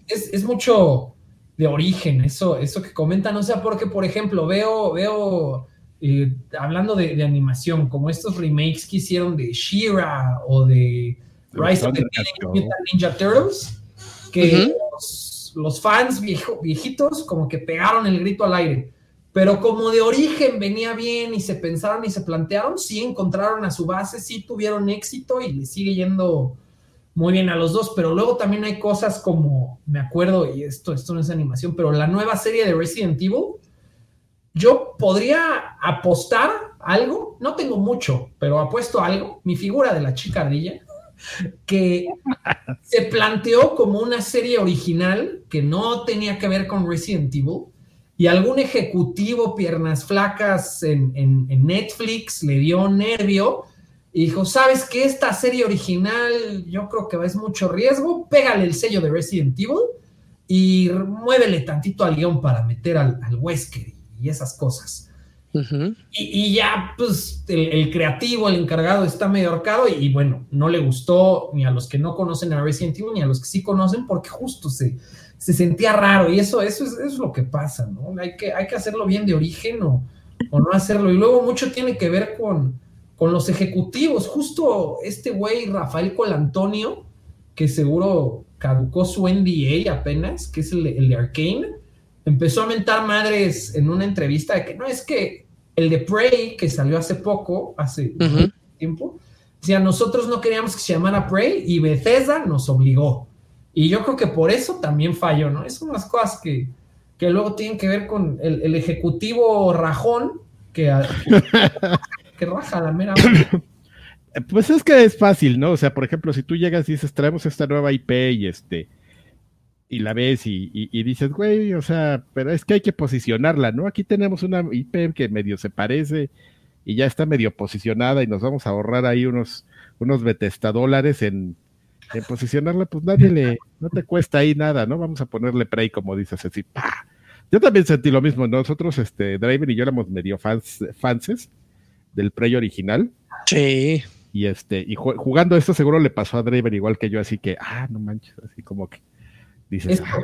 es, es, mucho de origen, eso, eso que comentan, o sea, porque, por ejemplo, veo, veo eh, hablando de, animación, como estos remakes que hicieron de She-Ra o de Rise of the Ninja Turtles, que los, fans viejitos como que pegaron el grito al aire. Pero como de origen venía bien y se pensaron y se plantearon, sí encontraron a su base, sí tuvieron éxito y le sigue yendo muy bien a los dos, pero luego también hay cosas como, me acuerdo, y esto, esto no es animación, pero la nueva serie de Resident Evil, yo podría apostar algo, no tengo mucho, pero apuesto algo, mi figura de la chica ardilla, que se planteó como una serie original que no tenía que ver con Resident Evil, y algún ejecutivo piernas flacas en, en Netflix le dio nervio y dijo, ¿sabes que Esta serie original yo creo que es mucho riesgo, pégale el sello de Resident Evil y muévele tantito al guion para meter al, al Wesker y esas cosas. y, ya, pues, el, creativo, el encargado está medio ahorcado y, bueno, no le gustó ni a los que no conocen a Resident Evil ni a los que sí conocen porque justo se, se sentía raro y eso, eso, es, es lo que pasa, ¿no? Hay que, hay que hacerlo bien de origen o, o no hacerlo. Y luego mucho tiene que ver con, con los ejecutivos. Justo este güey, Rafael Colantonio, que seguro caducó su NDA apenas, que es el, el de Arkane empezó a mentar madres en una entrevista de que no es que el de Prey, que salió hace poco, hace tiempo, decía, nosotros no queríamos que se llamara Prey y Bethesda nos obligó. Y yo creo que por eso también falló, ¿no? Es unas cosas que, que luego tienen que ver con el, ejecutivo rajón que, que raja la mera. Pues es que es fácil, ¿no? O sea, por ejemplo, si tú llegas y dices, traemos esta nueva IP y este, y la ves y, dices, güey, o sea, pero es que hay que posicionarla, ¿no? Aquí tenemos una IP que medio se parece y ya está medio posicionada y nos vamos a ahorrar ahí unos, unos Bethesda dólares en, posicionarla, pues nadie le, no te cuesta ahí nada, ¿no? Vamos a ponerle Prey, como dices así, ¡pah! Yo también sentí lo mismo, nosotros, este, Driver y yo éramos medio fans, fanses del Prey original. Sí. Y este, y jugando esto seguro le pasó a Driver igual que yo, así que, ah, no manches, así como que Dices, ah,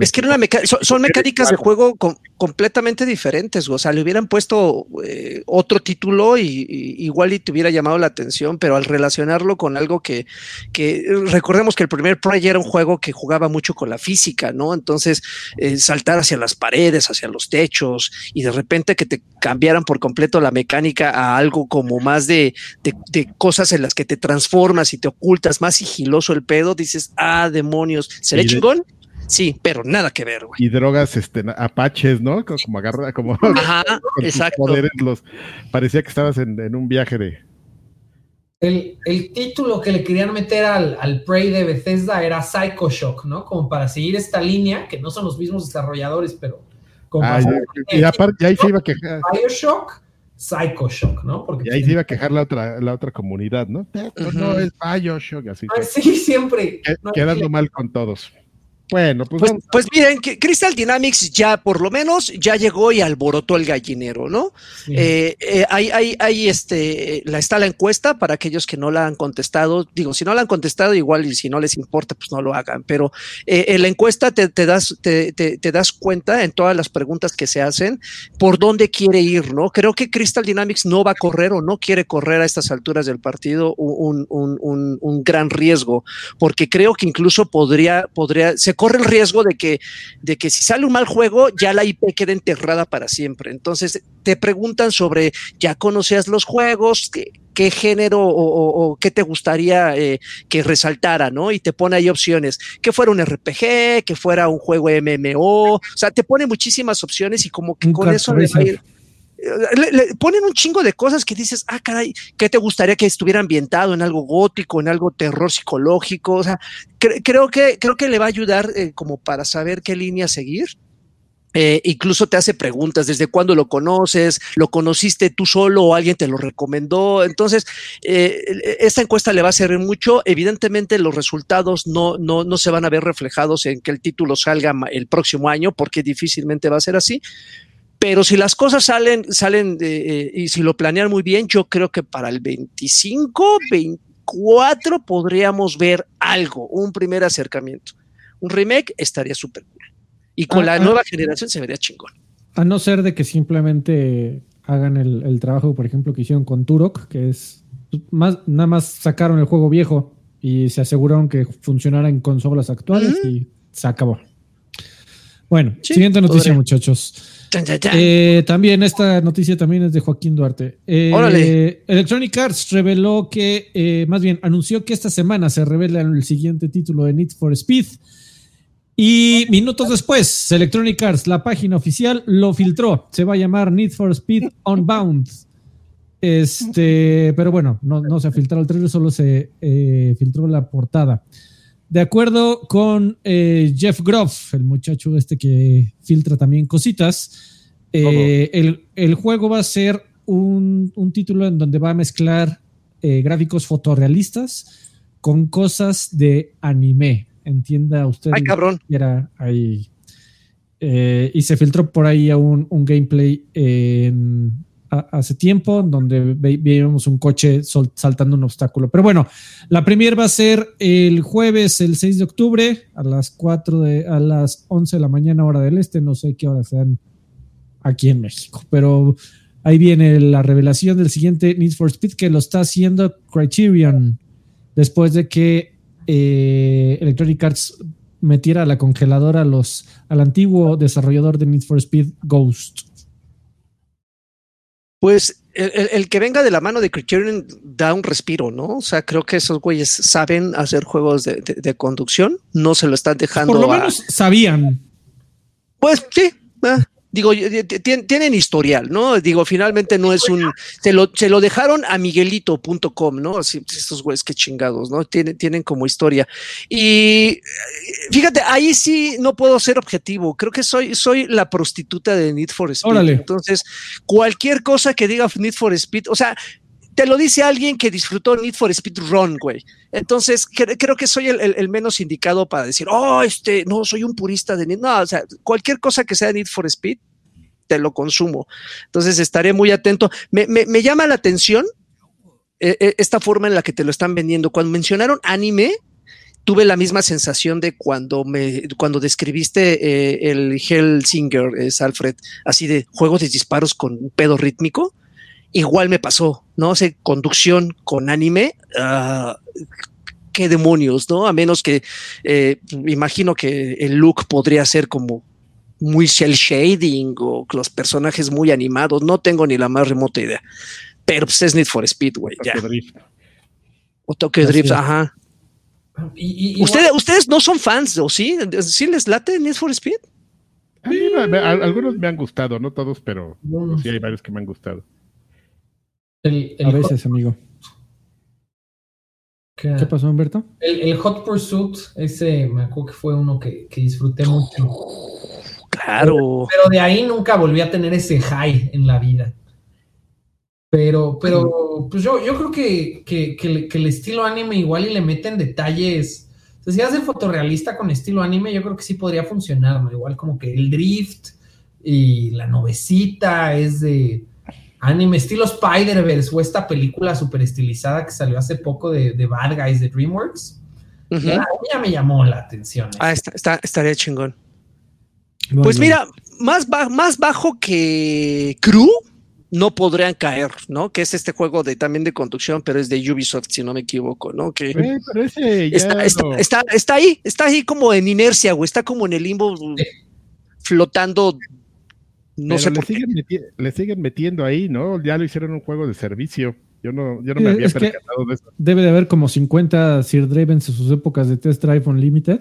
es que una son, mecánicas de juego completamente diferentes, o sea, le hubieran puesto eh, otro título y, igual y te hubiera llamado la atención, pero al relacionarlo con algo que, que recordemos que el primer Prey era un juego que jugaba mucho con la física, ¿no? Entonces, eh, saltar hacia las paredes, hacia los techos, y de repente que te cambiaran por completo la mecánica a algo como más de, de cosas en las que te transformas y te ocultas, más sigiloso el pedo, dices, ah, demonios, ¿seré chingón? Sí, pero nada que ver, güey. Y drogas este, apaches, ¿no? Como agarra, como. Ajá, exacto. los, parecía que estabas en, un viaje de. El, título que le querían meter al, al Prey de Bethesda era Psycho Shock, ¿no? Como para seguir esta línea, que no son los mismos desarrolladores, pero. ah, y, aparte, ahí se iba a quejar. Bioshock, Psycho Shock, ¿no? Porque y ahí se iba a quejar la otra, la otra comunidad, ¿no? No, es Bioshock, así. sí, siempre. quedando mal con todos. Bueno, pues, pues, pues, miren, que Crystal Dynamics ya por lo menos ya llegó y alborotó el gallinero, ¿no? Eh, eh, hay, hay, hay, este, la, está la encuesta para aquellos que no la han contestado. Digo, si no la han contestado, igual y si no les importa, pues no lo hagan. Pero eh, en la encuesta te, das, te, te, das cuenta en todas las preguntas que se hacen por dónde quiere ir, ¿no? Creo que Crystal Dynamics no va a correr o no quiere correr a estas alturas del partido un, un, un, un gran riesgo, porque creo que incluso podría, podría, se corre el riesgo de que, de que si sale un mal juego, ya la IP quede enterrada para siempre. Entonces te preguntan sobre, ¿ya conocías los juegos? ¿Qué, género o, qué te gustaría eh, que resaltara, ¿no? Y te pone ahí opciones, que fuera un RPG, que fuera un juego MMO, o sea, te pone muchísimas opciones y como que con eso le ponen un chingo de cosas que dices, ah, caray, ¿qué te gustaría que estuviera ambientado en algo gótico, en algo terror psicológico? O sea, creo, que, creo que le va a ayudar eh, como para saber qué línea seguir. Eh, incluso te hace preguntas, ¿desde cuándo lo conoces? ¿Lo conociste tú solo o alguien te lo recomendó? Entonces, eh, esta encuesta le va a servir mucho. Evidentemente, los resultados no, no, no se van a ver reflejados en que el título salga el próximo año, porque difícilmente va a ser así pero si las cosas salen, salen de, eh, y si lo planean muy bien, yo creo que para el 25, 24 podríamos ver algo, un primer acercamiento. Un remake estaría súper cool. Y con ah, la ah. nueva generación se vería chingón. A no ser de que simplemente hagan el, trabajo, por ejemplo, que hicieron con Turok, que es más, nada más sacaron el juego viejo y se aseguraron que funcionara en consolas actuales y se acabó. Bueno, siguiente noticia, muchachos. Eh, también esta noticia también es de Joaquín Duarte. Eh, Electronic Arts reveló que, eh, más bien, anunció que esta semana se revela el siguiente título de Need for Speed. Y minutos después, Electronic Arts, la página oficial, lo filtró. Se va a llamar Need for Speed Unbound. Este, pero bueno, no, no se filtró el trailer, solo se filtró la portada. De acuerdo con eh, Jeff Groff, el muchacho este que filtra también cositas, eh, el, juego va a ser un, título en donde va a mezclar eh, gráficos fotorrealistas con cosas de anime. Entienda usted. Ay, cabrón. Era ahí. y se filtró por ahí un, un gameplay en, hace tiempo, donde veíamos un coche saltando un obstáculo. Pero bueno, la primera va a ser el jueves, el 6 de octubre, a las 4 de, a las 11 de la mañana, hora del este. No sé qué hora sean aquí en México, pero ahí viene la revelación del siguiente Need for Speed que lo está haciendo Criterion después de que eh, Electronic Arts metiera a la congeladora los, al antiguo desarrollador de Need for Speed Ghost. Pues el, que venga de la mano de Criterion da un respiro, ¿no? O sea, creo que esos güeyes saben hacer juegos de, conducción, no se lo están dejando. Por lo menos sabían. Pues sí, ah, digo, tienen historial, ¿no? Digo, finalmente no es un, se lo, se lo dejaron a miguelito.com, ¿no? Así, estos güeyes qué chingados, ¿no? Tienen, tienen como historia. Y fíjate, ahí sí no puedo ser objetivo, creo que soy, soy la prostituta de Need for Speed. Entonces, cualquier cosa que diga Need for Speed, o sea, te lo dice alguien que disfrutó Need for Speed Run, güey. Entonces, creo que soy el, menos indicado para decir, oh, este, no, soy un purista de Need. No, o sea, cualquier cosa que sea Need for Speed, te lo consumo. Entonces, estaré muy atento. Me, llama la atención eh, eh, esta forma en la que te lo están vendiendo. Cuando mencionaron anime, tuve la misma sensación de cuando me cuando describiste eh, el Hellsinger, es Alfred, así de juegos de disparos con pedo rítmico igual me pasó, ¿no? sé, conducción con anime, uh, qué demonios, ¿no? A menos que eh, imagino que el look podría ser como muy shell shading o los personajes muy animados, no tengo ni la más remota idea. Pero pues es Need for Speed, güey, ya. O Tokyo Drift, ajá. ¿Ustedes, ¿Ustedes no son fans, o sí? ¿Sí les late Need for Speed? algunos me han gustado, no todos, pero sí hay varios que me han gustado a veces, amigo. ¿Qué, pasó, Humberto? El, Hot Pursuit, ese me acuerdo que fue uno que, disfruté mucho. Claro. Pero, de ahí nunca volví a tener ese high en la vida. Pero, pero, pues yo, yo creo que, que, el estilo anime igual y le meten detalles si hace fotorrealista con estilo anime, yo creo que sí podría funcionar, ¿no? Igual como que el drift y la novecita es de anime, estilo Spider-Verse o esta película súper estilizada que salió hace poco de, de Bad Guys de DreamWorks. ya, me llamó la atención. Ah, está, estaría chingón. pues mira, más, más bajo que Crew no podrían caer, ¿no? Que es este juego de también de conducción, pero es de Ubisoft, si no me equivoco, ¿no? Que está, está, ahí, está ahí como en inercia, güey, está como en el limbo flotando. No sé le por siguen qué. le siguen metiendo ahí, ¿no? Ya lo hicieron un juego de servicio. Yo no, yo no me había percatado de eso. Debe de haber como 50 Sir Dravens en sus épocas de Test Drive Unlimited.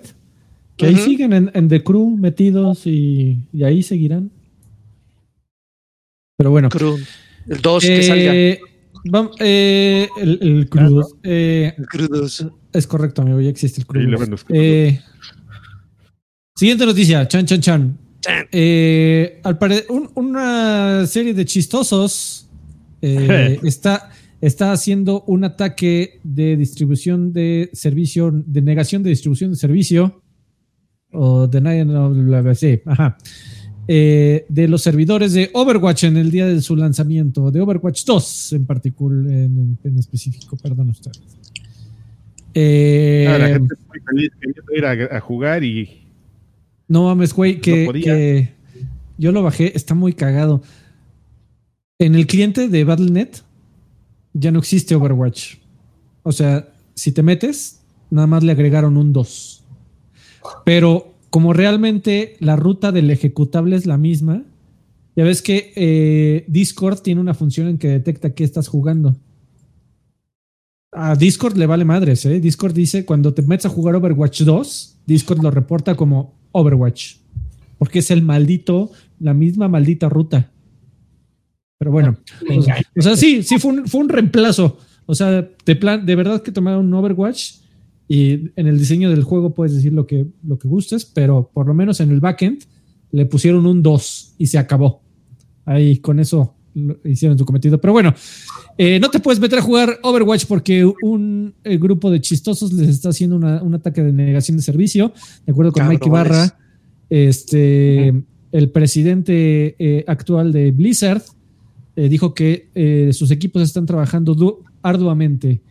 Que ahí siguen en, The Crew metidos y ahí seguirán. Pero bueno. El 2 que salga. Eh, eh, el, el eh, el Es correcto, amigo, ya existe el crudo. siguiente noticia, chan, chan, chan. Al parecer, una serie de chistosos está, está haciendo un ataque de distribución de servicio, de negación de distribución de servicio, o de no, sí, ajá. Eh, de los servidores de Overwatch en el día de su lanzamiento, de Overwatch 2 en particular, en, específico, perdón ustedes. Eh, la gente es muy feliz queriendo ir a, jugar y. No mames, güey, que, yo lo bajé, está muy cagado. En el cliente de Battle.net ya no existe Overwatch. O sea, si te metes, nada más le agregaron un 2. Pero como realmente la ruta del ejecutable es la misma, ya ves que eh, Discord tiene una función en que detecta qué estás jugando. A Discord le vale madres, ¿eh? Discord dice cuando te metes a jugar Overwatch 2, Discord lo reporta como Overwatch. Porque es el maldito, la misma maldita ruta. Pero bueno, o, sea, sí, sí fue un, fue un reemplazo. O sea, de plan, de verdad que tomaron un Overwatch y en el diseño del juego puedes decir lo que, lo que gustes, pero por lo menos en el backend le pusieron un 2 y se acabó. Ahí con eso hicieron tu cometido. Pero bueno, eh, no te puedes meter a jugar Overwatch porque un eh, grupo de chistosos les está haciendo un ataque de negación de servicio. De acuerdo con Mike Ibarra, este, el presidente eh, actual de Blizzard dijo que sus equipos están trabajando arduamente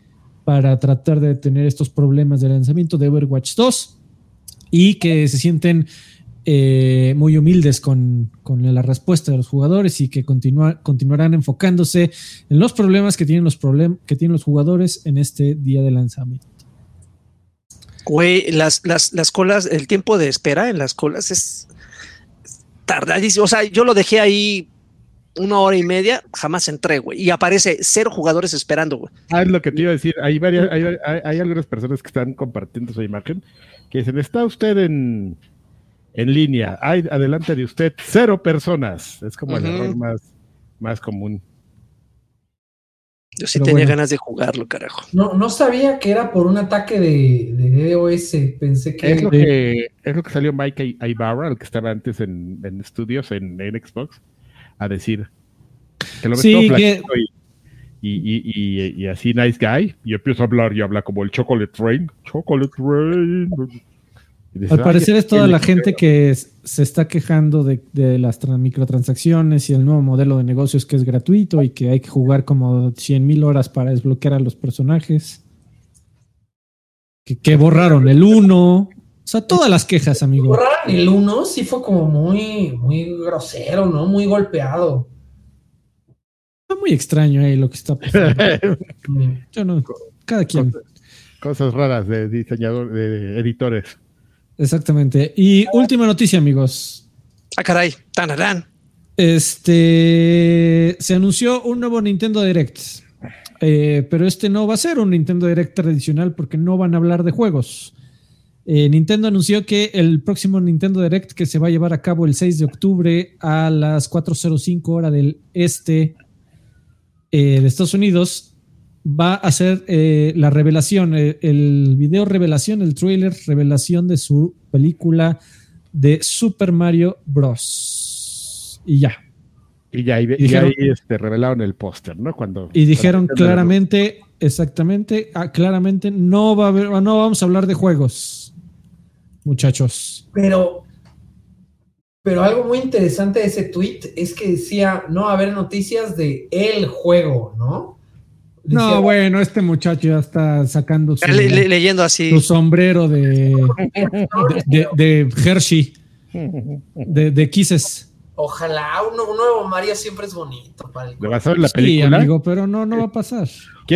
para tratar de detener estos problemas de lanzamiento de Overwatch 2 y que se sienten eh, muy humildes con, la respuesta de los jugadores y que continuarán enfocándose en los problemas que tienen los, que tienen los jugadores en este día de lanzamiento. Güey, las, las, las colas, el tiempo de espera en las colas es tardadísimo. O sea, yo lo dejé ahí una hora y media, jamás entré, güey. Y aparece cero jugadores esperando, güey. Ah, es lo que te iba a decir. Hay, varias, hay, algunas personas que están compartiendo su imagen que dicen, está usted en, en línea, hay adelante de usted cero personas. Es como el error más, más común. Yo sí tenía ganas de jugarlo, carajo. No, no sabía que era por un ataque de, de DOS. Pensé que... Es lo que, es lo que salió Mike Ibarra, el que estaba antes en, en estudios en, en Xbox a decir que lo sí, todo y, así nice guy, y empiezo a hablar y habla como el Chocolate Train, Chocolate Al parecer es toda la gente que se está quejando de, las microtransacciones y el nuevo modelo de negocios que es gratuito y que hay que jugar como 100 mil horas para desbloquear a los personajes. Que, borraron el 1. O sea, todas las quejas, amigo. Borraron el 1 sí fue como muy, muy grosero, ¿no? Muy golpeado muy extraño ahí lo que está pasando. Yo no, cada quien. Cosas, raras de diseñador, de editores. Exactamente. Y última noticia, amigos. Ah, caray. Tanarán. Este se anunció un nuevo Nintendo Direct. Eh, pero este no va a ser un Nintendo Direct tradicional porque no van a hablar de juegos. Eh, Nintendo anunció que el próximo Nintendo Direct que se va a llevar a cabo el 6 de octubre a las 4.05 hora del este eh, de Estados Unidos va a hacer eh, la revelación, eh, el video revelación, el trailer revelación de su película de Super Mario Bros. Y ya. Y ya, y, dijeron, ahí este, revelaron el póster, ¿no? Cuando y dijeron claramente, exactamente, ah, claramente no va a haber, no vamos a hablar de juegos. muchachos. Pero, pero algo muy interesante de ese tweet es que decía no haber noticias de el juego, ¿no? No, bueno, este muchacho ya está sacando su, leyendo así. su sombrero de, de, Hershey, de, de Kisses. Ojalá un, nuevo Mario siempre es bonito. Para el ¿Le va a la película? Sí, amigo, pero no, no va a pasar.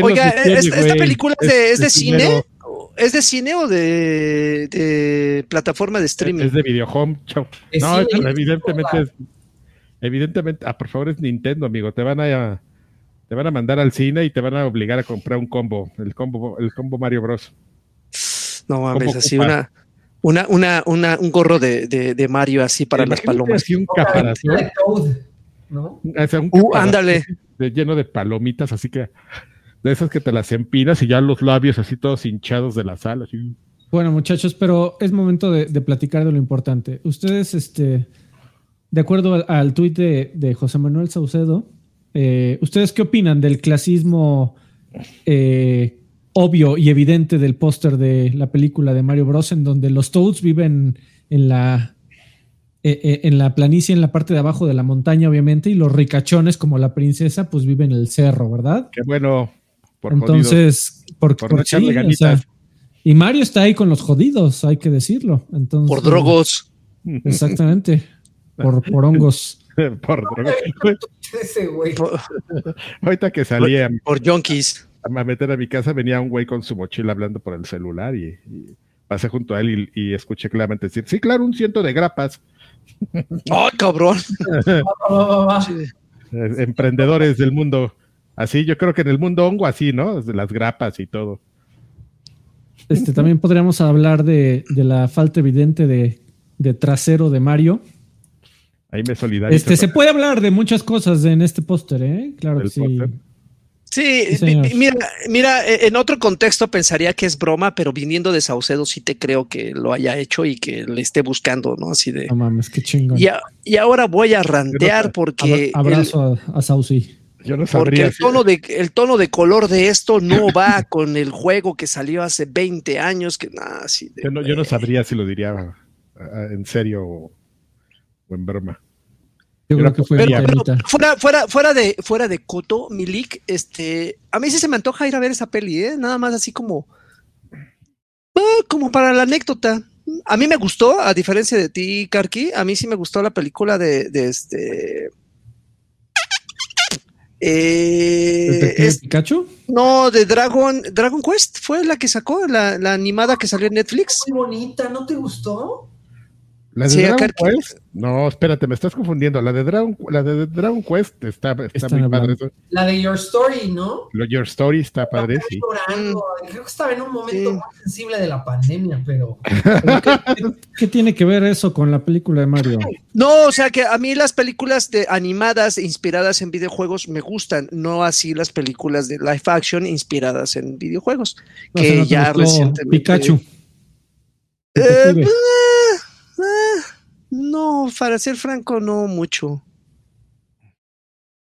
Oiga, ¿esta película es de, cine? ¿Es de cine o de, plataforma de streaming? Es de Videohome, chao. No, evidentemente es, evidentemente, ah, por favor es Nintendo, amigo. Te van a te van a mandar al cine y te van a obligar a comprar un combo, el combo, el combo Mario Bros. No mames, así una, una, una, una, un gorro de, de, Mario así para las palomas. Así un caparazón. ¿no? un uh, ándale. lleno de palomitas, así que de esas que te las empinas y ya los labios así todos hinchados de la sal. Bueno, muchachos, pero es momento de, platicar de lo importante. Ustedes, este, de acuerdo al, tuit de, José Manuel Saucedo, eh, ¿ustedes qué opinan del clasismo eh, obvio y evidente del póster de la película de Mario Bros, en donde los Toads viven en la, eh, en la planicie, en la parte de abajo de la montaña, obviamente, y los ricachones, como la princesa, pues viven en el cerro, ¿verdad? Qué bueno. Entonces, por, por, y Mario está ahí con los jodidos, hay que decirlo. Entonces, por drogos. Exactamente. por, por hongos. por drogos. Ahorita que salía. Por, por junkies. A meter a mi casa venía un güey con su mochila hablando por el celular y, pasé junto a él y, escuché claramente decir, sí, claro, un ciento de grapas. ¡Ay, cabrón! Emprendedores del mundo. Así, yo creo que en el mundo hongo así, ¿no? De las grapas y todo. Este, también podríamos hablar de, la falta evidente de, trasero de Mario. Ahí me solidarizo. Este, se puede hablar de muchas cosas en este póster, ¿eh? Claro que sí. Sí, mira, mira, e, en otro contexto pensaría que es broma, pero viniendo de Saucedo sí te creo que lo haya hecho y que le esté buscando, ¿no? Así de. No mames, qué chingón. Y, ahora voy a rantear porque. Abrazo a, a Sauci. Yo no sabría. Porque el tono, de, el tono de color de esto no va con el juego que salió hace 20 años. Que, nah, yo, no, yo, no, sabría si lo diría en serio o, en broma. Yo creo que fue fuera, fuera, fuera, de, fuera de Coto, Milik, este, a mí sí se me antoja ir a ver esa peli, ¿eh? nada más así como, ah, como para la anécdota. A mí me gustó, a diferencia de ti, Karki, a mí sí me gustó la película de, de este eh, Pikachu? No, de Dragon, Dragon Quest fue la que sacó, la, animada que salió en Netflix. Muy bonita, ¿no te gustó? ¿La de Dragon Quest? No, espérate, me estás confundiendo. La de Dragon, la de Dragon Quest está, está, muy padre. La de Your Story, ¿no? Lo Your Story está padre, sí. Llorando. Mm. Creo que estaba en un momento muy sensible de la pandemia, pero. ¿Qué, tiene que ver eso con la película de Mario? No, o sea que a mí las películas de animadas inspiradas en videojuegos me gustan, no así las películas de live action inspiradas en videojuegos. que ya recientemente. Pikachu. Eh, eh, no, para ser franco, no mucho.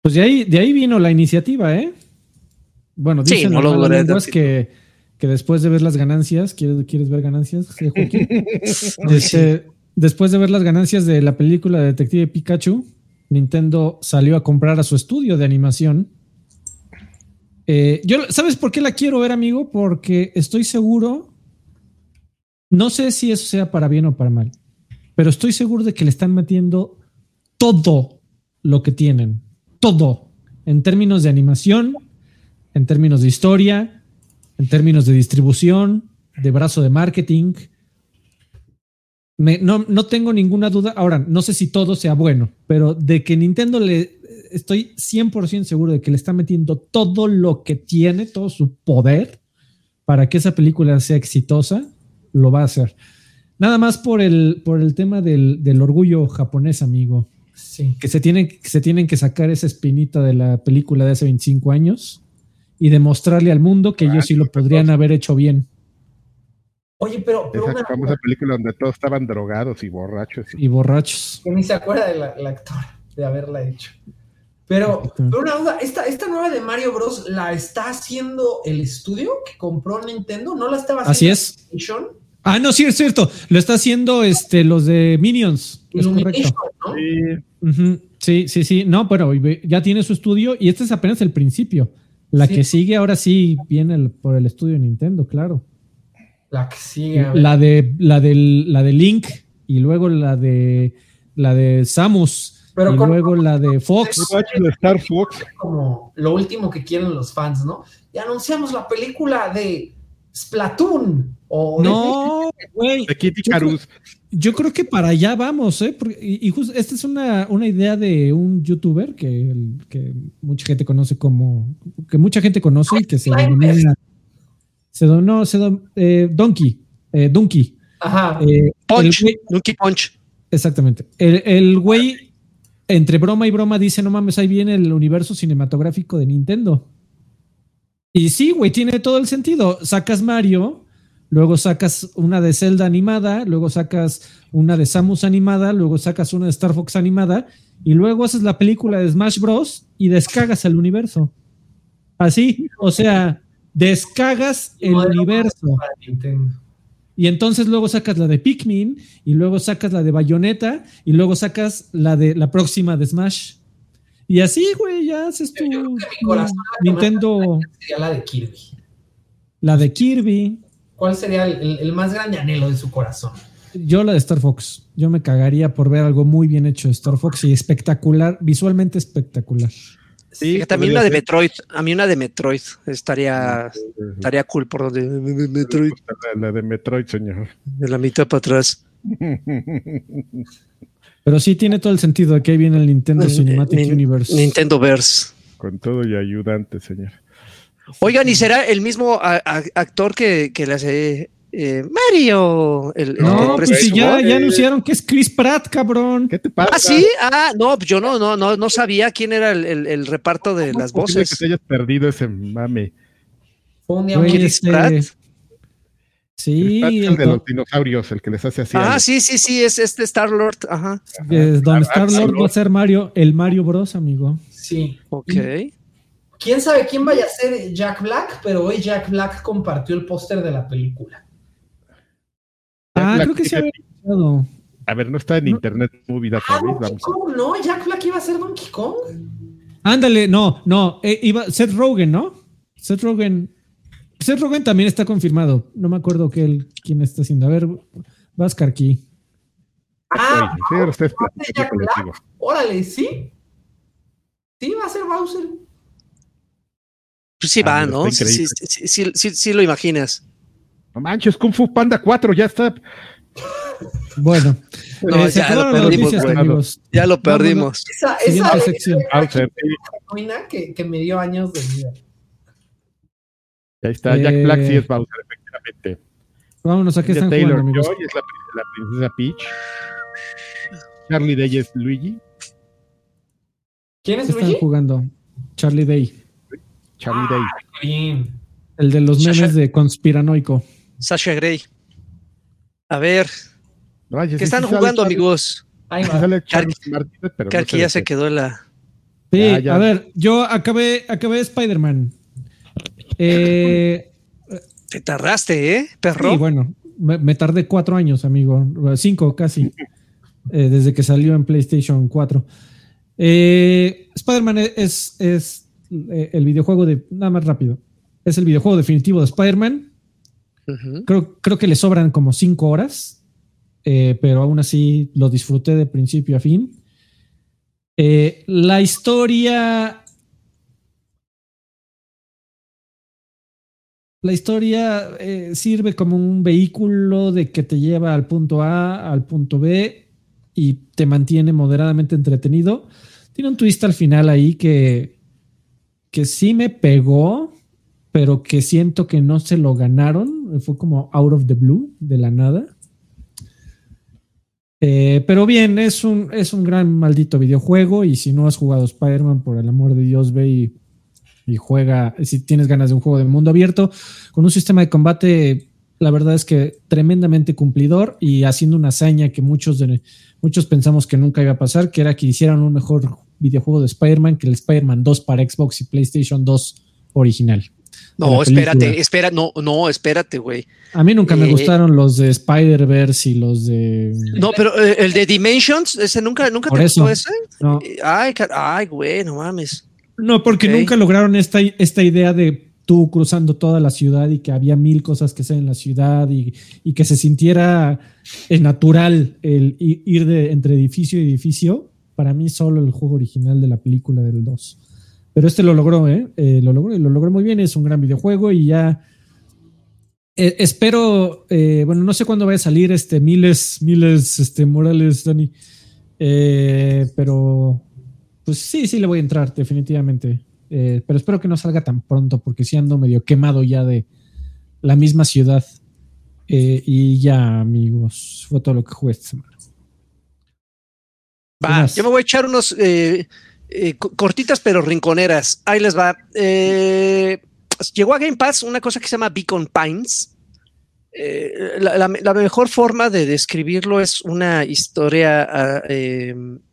Pues de ahí, de ahí vino la iniciativa, ¿eh? Bueno, dicen los que, que después de ver las ganancias, ¿quieres, ¿quieres ver ganancias, este, después de ver las ganancias de la película de Detective Pikachu, Nintendo salió a comprar a su estudio de animación. Eh, yo, ¿Sabes por qué la quiero ver, amigo? Porque estoy seguro, no sé si eso sea para bien o para mal, pero estoy seguro de que le están metiendo todo lo que tienen, todo, en términos de animación, en términos de historia, en términos de distribución, de brazo de marketing. no, no tengo ninguna duda, ahora, no sé si todo sea bueno, pero de que Nintendo le, estoy 100% seguro de que le está metiendo todo lo que tiene, todo su poder para que esa película sea exitosa, lo va a hacer. Nada más por el, por el tema del, orgullo japonés, amigo. Sí. Que se, tienen, que se tienen que sacar esa espinita de la película de hace 25 años y demostrarle al mundo que ellos sí lo podrían haber hecho bien. Oye, pero. Esa famosa película donde todos estaban drogados y borrachos. Y borrachos. Que ni se acuerda del actor de haberla hecho. Pero, pero una duda, ¿esta, ¿esta nueva de Mario Bros. la está haciendo el estudio que compró Nintendo? ¿No la estaba haciendo Así es. Ah, no, sí, es cierto. Lo está haciendo este, los de Minions. Es correcto. Sí. sí, sí, No, pero ya tiene su estudio y este es apenas el principio. La que sigue ahora sí viene por el estudio de Nintendo, claro. La que sigue. La de, la, la de Link y luego la de la de Samus. y luego la de Fox. Star Fox. Como lo último que quieren los fans, ¿no? Y anunciamos la película de Splatoon. O no, güey. Yo, creo que para allá vamos, ¿eh? y, justo, esta es una, idea de un youtuber que, que, mucha gente conoce como. que mucha gente conoce y que se denomina. Se donó, se eh, Donkey. Eh, Donkey. Ajá. Eh, Punch. Donkey Punch. Exactamente. El, güey, entre broma y broma, dice: No mames, ahí viene el universo cinematográfico de Nintendo. Y sí, güey, tiene todo el sentido. Sacas Mario, luego sacas una de Zelda animada, luego sacas una de Samus animada, luego sacas una de Star Fox animada, y luego haces la película de Smash Bros. y descagas el universo. Así, o sea, descagas el universo. Y entonces luego sacas la de Pikmin, y luego sacas la de Bayonetta, y luego sacas la de la próxima de Smash. Y así, güey, ya haces tu Nintendo. Sería la de Kirby. La de Kirby. ¿Cuál sería el, más grande anhelo de su corazón? Yo la de Star Fox. Yo me cagaría por ver algo muy bien hecho de Star Fox y espectacular, visualmente espectacular. Sí, también la de Metroid. A mí una de Metroid estaría, estaría cool por donde Metroid. La, de Metroid, señor. De la mitad para atrás. Pero sí tiene todo el sentido de que ahí viene el Nintendo Cinematic Universe. Nintendo Verse. Con todo y ayudante, señor. Oigan, ¿y será el mismo actor que, le hace eh, Mario? no, pues ya, anunciaron que es Chris Pratt, cabrón. ¿Qué te pasa? Ah, sí, ah, no, yo no, no, no, no sabía quién era el, reparto de las voces. que te hayas perdido ese mame. Chris este, Pratt. Sí. El, de los dinosaurios, el que les hace así. Ah, sí, sí, sí, es este Star Lord. Ajá. Don Star Lord va a ser Mario, el Mario Bros, amigo. Sí. Ok. Quién sabe quién vaya a ser Jack Black, pero hoy Jack Black compartió el póster de la película. Ah, creo que se había escuchado. A ver, no está en internet movie ah, Donkey Kong, no, Jack Black iba a ser Donkey Kong. Ándale, no, no, eh, iba Seth Rogen, ¿no? Seth Rogen Seth Rogen también está confirmado. No me acuerdo que él, quién está haciendo. A ver, vas aquí. Ah, sí, Órale, ¿sí? Sí, va a ser Bowser. Pues sí va, ah, ¿no? Sí sí, sí, sí, lo imaginas. No manches, Kung Fu Panda 4 ya está. Bueno, no, eh, ya, lo perdimos, ya lo perdimos. Esa, esa sección. Que, que me dio años de vida. Ahí está, Jack Black sí es Bowser, efectivamente. Vámonos, aquí están Taylor jugando. Joy es la, la, princesa Peach. Charlie Day es Luigi. ¿Quién es Luigi? Están jugando. Charlie Day. Charlie ah, Day. El de los memes de conspiranoico. Sasha Gray. A ver. ¿Qué están jugando, amigos? Ahí va. Karki ya se quedó la. Sí, a ver, yo acabé, acabé Spider-Man. Eh, Te tardaste, ¿eh, perro? Sí, bueno, me, tardé cuatro años, amigo. Cinco casi. Eh, desde que salió en PlayStation 4. Eh, Spider-Man es, es eh, el videojuego de. Nada más rápido. Es el videojuego definitivo de Spider-Man. creo, creo que le sobran como cinco horas. pero aún así lo disfruté de principio a fin. la historia La historia eh, sirve como un vehículo de que te lleva al punto A, al punto B y te mantiene moderadamente entretenido. Tiene un twist al final ahí que, que sí me pegó, pero que siento que no se lo ganaron. Fue como out of the blue, de la nada. Eh, pero bien, es un, es un gran maldito videojuego y si no has jugado Spider-Man, por el amor de Dios, ve y juega, si tienes ganas de un juego de mundo abierto, con un sistema de combate, la verdad es que tremendamente cumplidor y haciendo una hazaña que muchos, muchos pensamos que nunca iba a pasar, que era que hicieran un mejor videojuego de Spider-Man que el Spider-Man 2 para Xbox y PlayStation 2 original. No, espérate, espera, no, no, espérate, güey. A mí nunca me eh, gustaron los de Spider-Verse y los de. No, pero eh, el de Dimensions, ese nunca, nunca te gustó ese. Ay, ay, güey, no mames. No, porque nunca lograron esta, esta idea de tú cruzando toda la ciudad y que había mil cosas que hacer en la ciudad y, que se sintiera eh, natural el ir de entre edificio y edificio. Para mí, solo el juego original de la película del 2. Pero este lo logró, ¿eh? ¿eh? lo logró y lo logró muy bien. Es un gran videojuego y ya. Eh, espero, eh, bueno, no sé cuándo va a salir este miles, miles, este Morales, Dani. pero, pues sí, sí le voy a entrar, definitivamente. pero espero que no salga tan pronto, porque si ando medio quemado ya de la misma ciudad. y ya, amigos, fue todo lo que jugué esta semana. Yo me voy a echar unos eh, cortitas pero rinconeras. Ahí les va. Eh, llegó a Game Pass una cosa que se llama Beacon Pines. Eh, la, mejor forma de describirlo es una historia ah,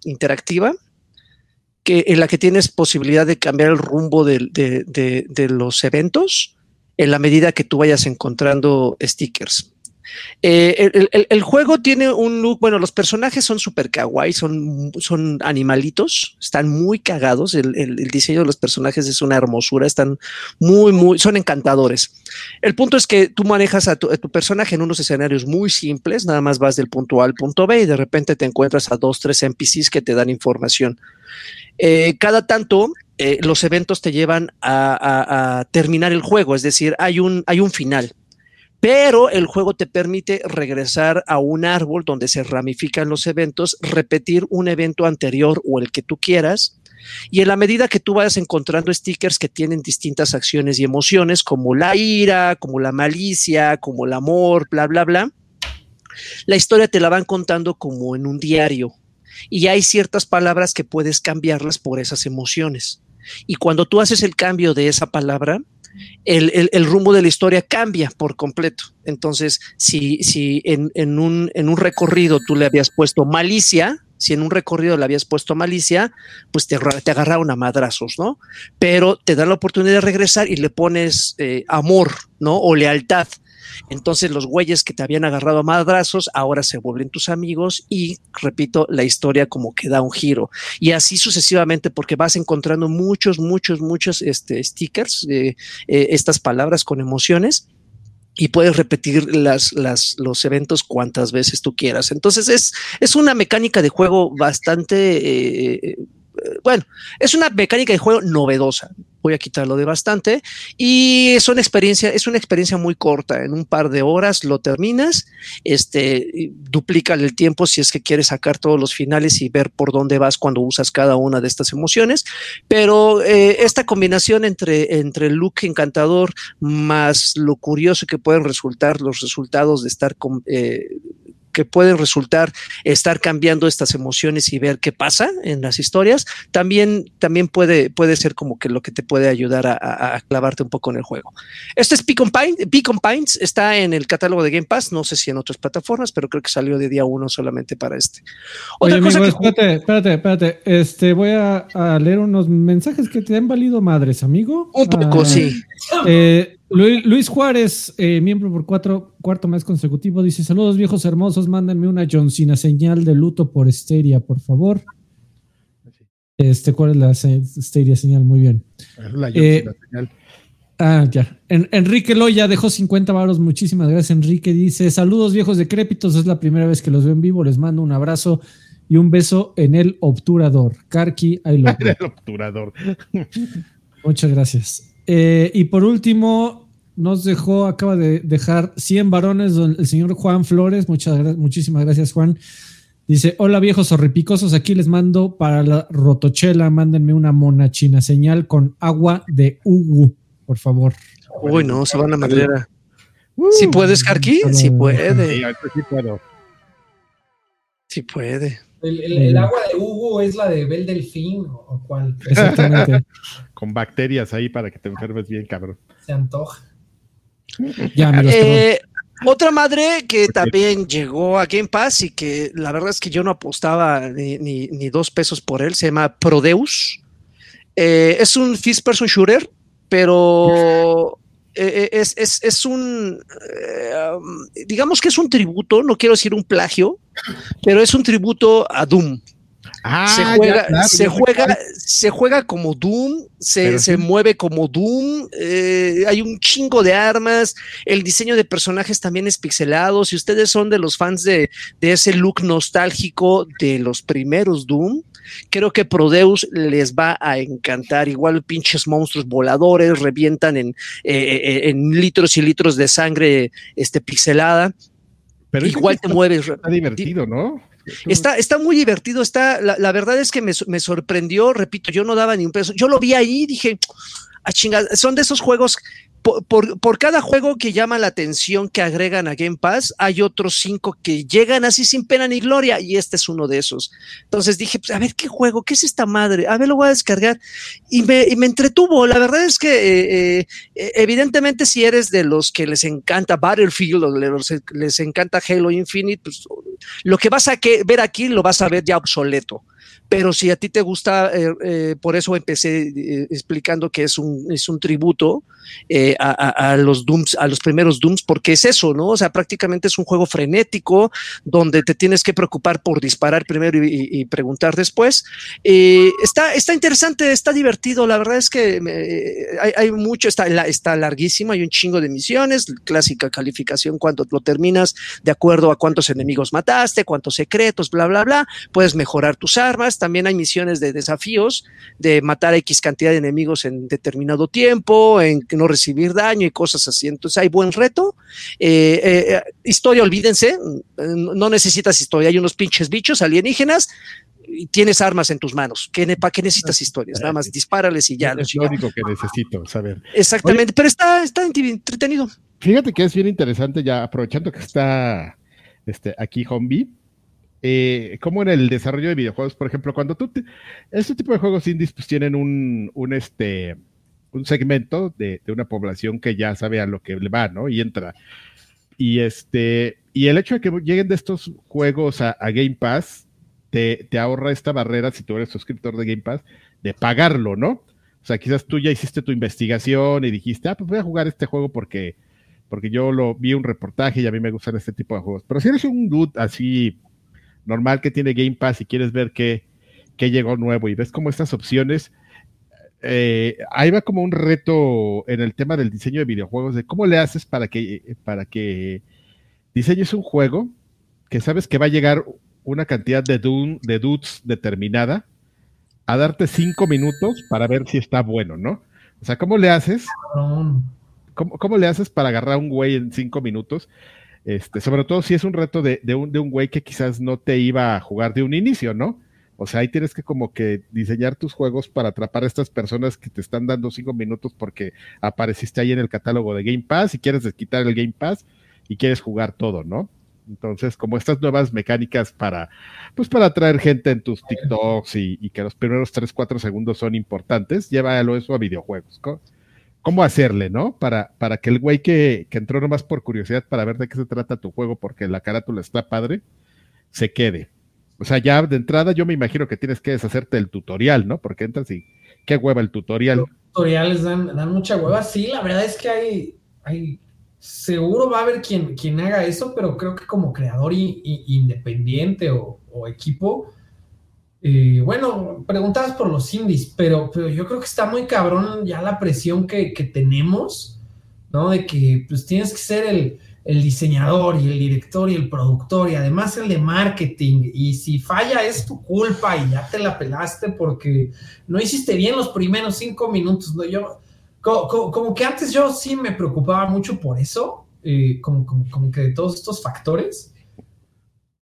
interactiva que, en la que tienes posibilidad de cambiar el rumbo de los eventos en la medida que tú vayas encontrando stickers. Eh, el, juego tiene un look, bueno, los personajes son super kawaii, son, son animalitos, están muy cagados, el, diseño de los personajes es una hermosura, están muy, muy, son encantadores. El punto es que tú manejas a tu, personaje en unos escenarios muy simples, nada más vas del punto A al punto B y de repente te encuentras a dos, tres NPCs que te dan información. Eh, cada tanto eh, los eventos te llevan a, a, terminar el juego, es decir, hay un, hay un final pero el juego te permite regresar a un árbol donde se ramifican los eventos, repetir un evento anterior o el que tú quieras. Y en la medida que tú vayas encontrando stickers que tienen distintas acciones y emociones, como la ira, como la malicia, como el amor, bla, bla, bla, la historia te la van contando como en un diario. Y hay ciertas palabras que puedes cambiarlas por esas emociones. Y cuando tú haces el cambio de esa palabra, el, rumbo de la historia cambia por completo. Entonces, si, si en, un, en un recorrido tú le habías puesto malicia, si en un recorrido le habías puesto malicia, pues te, te agarraron a madrazos, ¿no? Pero te da la oportunidad de regresar y le pones eh, amor, ¿no? O lealtad. Entonces los güeyes que te habían agarrado a madrazos ahora se vuelven tus amigos y, repito, la historia como que da un giro. Y así sucesivamente porque vas encontrando muchos, muchos, muchos este, stickers, eh, eh, estas palabras con emociones y puedes repetir las, las, los eventos cuantas veces tú quieras. Entonces es, es una mecánica de juego bastante... Eh, bueno, es una mecánica de juego novedosa voy a quitarlo de bastante. Y es una experiencia, es una experiencia muy corta. En un par de horas lo terminas, este, duplica el tiempo si es que quieres sacar todos los finales y ver por dónde vas cuando usas cada una de estas emociones. Pero eh, esta combinación entre, entre el look encantador más lo curioso que pueden resultar los resultados de estar con, eh, que pueden resultar estar cambiando estas emociones y ver qué pasa en las historias, también, también puede, puede ser como que lo que te puede ayudar a, clavarte un poco en el juego. Este es Beacon, Pines, está en el catálogo de Game Pass, no sé si en otras plataformas, pero creo que salió de día uno solamente para este. Otra cosa que... Espérate, espérate, espérate. Este, voy a, leer unos mensajes que te han valido madres, amigo. Un poco, ah, sí. Eh, Luis Juárez, eh, miembro por cuatro, cuarto mes consecutivo, dice: Saludos viejos hermosos, mándenme una Johncina señal de luto por Esteria, por favor. Este, ¿cuál es la Esteria señal? Muy bien. la eh, señal. Ah, ya. Enrique Loya dejó 50 varos. Muchísimas gracias, Enrique. Dice: Saludos viejos decrépitos. Es la primera vez que los veo en vivo. Les mando un abrazo y un beso en el obturador. Karki, ahí lo. el obturador. Muchas gracias. Eh, y por último, nos dejó, acaba de dejar 100 varones el señor Juan Flores. Muchas muchísimas gracias, Juan. Dice: Hola viejos horripicosos, aquí les mando para la rotochela, mándenme una mona china señal con agua de Ugu, por favor. Uy, no, se van a madera. ¿Si uh, puedes, Karki? Sí puede. Sí. Sí puede. El, agua de Hugo es la de Bel Delfín o cuál. Exactamente. Con bacterias ahí para que te enfermes bien, cabrón. Se antoja. Ya, eh, otra madre que también llegó a Game Pass y que la verdad es que yo no apostaba ni, dos pesos por él, se llama Prodeus. Eh, es un first person shooter, pero eh, es, es, un, digamos que es un tributo, no quiero decir un plagio, pero es un tributo a Doom. Ah, se juega, se, juega se juega como Doom, se, mueve como Doom, eh, hay un chingo de armas, el diseño de personajes también es pixelado. Si ustedes son de los fans de, ese look nostálgico de los primeros Doom, creo que Prodeus les va a encantar. Igual pinches monstruos voladores revientan en, eh, eh, en litros y litros de sangre este, pixelada. Pero igual te mueves. Está divertido, ¿no? Está, está muy divertido, está, la, verdad es que me, me, sorprendió, repito, yo no daba ni un peso, yo lo vi ahí y dije, a chingada, son de esos juegos por, cada juego que llama la atención que agregan a Game Pass, hay otros cinco que llegan así sin pena ni gloria y este es uno de esos. Entonces dije, pues, a ver qué juego, qué es esta madre, a ver, lo voy a descargar y me, entretuvo. La verdad es que eh, eh, evidentemente si eres de los que les encanta Battlefield o les, encanta Halo Infinite, pues lo que vas a ver aquí lo vas a ver ya obsoleto pero si a ti te gusta, eh, eh, por eso empecé eh, explicando que es un, es un tributo a, los Dooms, a los primeros Dooms, porque es eso, ¿no? O sea, prácticamente es un juego frenético donde te tienes que preocupar por disparar primero y, preguntar después. está, está interesante, está divertido, la verdad es que hay, mucho, está, está larguísimo, hay un chingo de misiones, clásica calificación cuando lo terminas de acuerdo a cuántos enemigos mataste, cuántos secretos, bla, bla, bla, puedes mejorar tus armas también hay misiones de desafíos, de matar a X cantidad de enemigos en determinado tiempo, en no recibir daño y cosas así. Entonces hay buen reto. Eh, eh, historia, olvídense, no necesitas historia, hay unos pinches bichos alienígenas, y tienes armas en tus manos. ¿Para qué necesitas historias? Nada más dispárales y ya. Es lo único que necesito saber. Exactamente, pero está, está entretenido. Fíjate que es bien interesante, ya aprovechando que está este, aquí Hombi, eh, como en el desarrollo de videojuegos, por ejemplo, cuando tú, este tipo de juegos indies pues tienen un, un este, un segmento de, una población que ya sabe a lo que le va, ¿no? Y entra. Y este, y el hecho de que lleguen de estos juegos a, Game Pass, te, te, ahorra esta barrera, si tú eres suscriptor de Game Pass, de pagarlo, ¿no? O sea, quizás tú ya hiciste tu investigación y dijiste, ah, pues voy a jugar este juego porque, porque yo lo vi un reportaje y a mí me gustan este tipo de juegos. Pero si eres un dude así normal que tiene Game Pass y quieres ver qué, llegó nuevo y ves como estas opciones, eh, ahí va como un reto en el tema del diseño de videojuegos, de cómo le haces para que, para que diseñes un juego que sabes que va a llegar una cantidad de, de dudes determinada a darte cinco minutos para ver si está bueno, ¿no? O sea, ¿cómo le haces? ¿Cómo, cómo le haces para agarrar a un güey en cinco minutos? Este, sobre todo si es un reto de, un, de un güey que quizás no te iba a jugar de un inicio, ¿no? O sea, ahí tienes que como que diseñar tus juegos para atrapar a estas personas que te están dando cinco minutos porque apareciste ahí en el catálogo de Game Pass y quieres quitar el Game Pass y quieres jugar todo, ¿no? Entonces, como estas nuevas mecánicas para, pues para atraer gente en tus TikToks y, y que los primeros tres, cuatro segundos son importantes, llévalo eso a videojuegos. ¿no? Cómo hacerle, ¿no? Para, para que el güey que, que entró nomás por curiosidad para ver de qué se trata tu juego porque la carátula está padre, se quede. O sea, ya de entrada yo me imagino que tienes que deshacerte el tutorial, ¿no? Porque entras y qué hueva el tutorial. Los tutoriales dan, dan mucha hueva. Sí, la verdad es que hay, hay seguro va a haber quien, quien haga eso, pero creo que como creador independiente o, o, equipo, eh, bueno, preguntabas por los indies, pero, pero yo creo que está muy cabrón ya la presión que, tenemos, ¿no? De que pues tienes que ser el, diseñador y el director y el productor y además el de marketing y si falla es tu culpa y ya te la pelaste porque no hiciste bien los primeros cinco minutos, ¿no? Yo, como, que antes yo sí me preocupaba mucho por eso, eh, como, como que de todos estos factores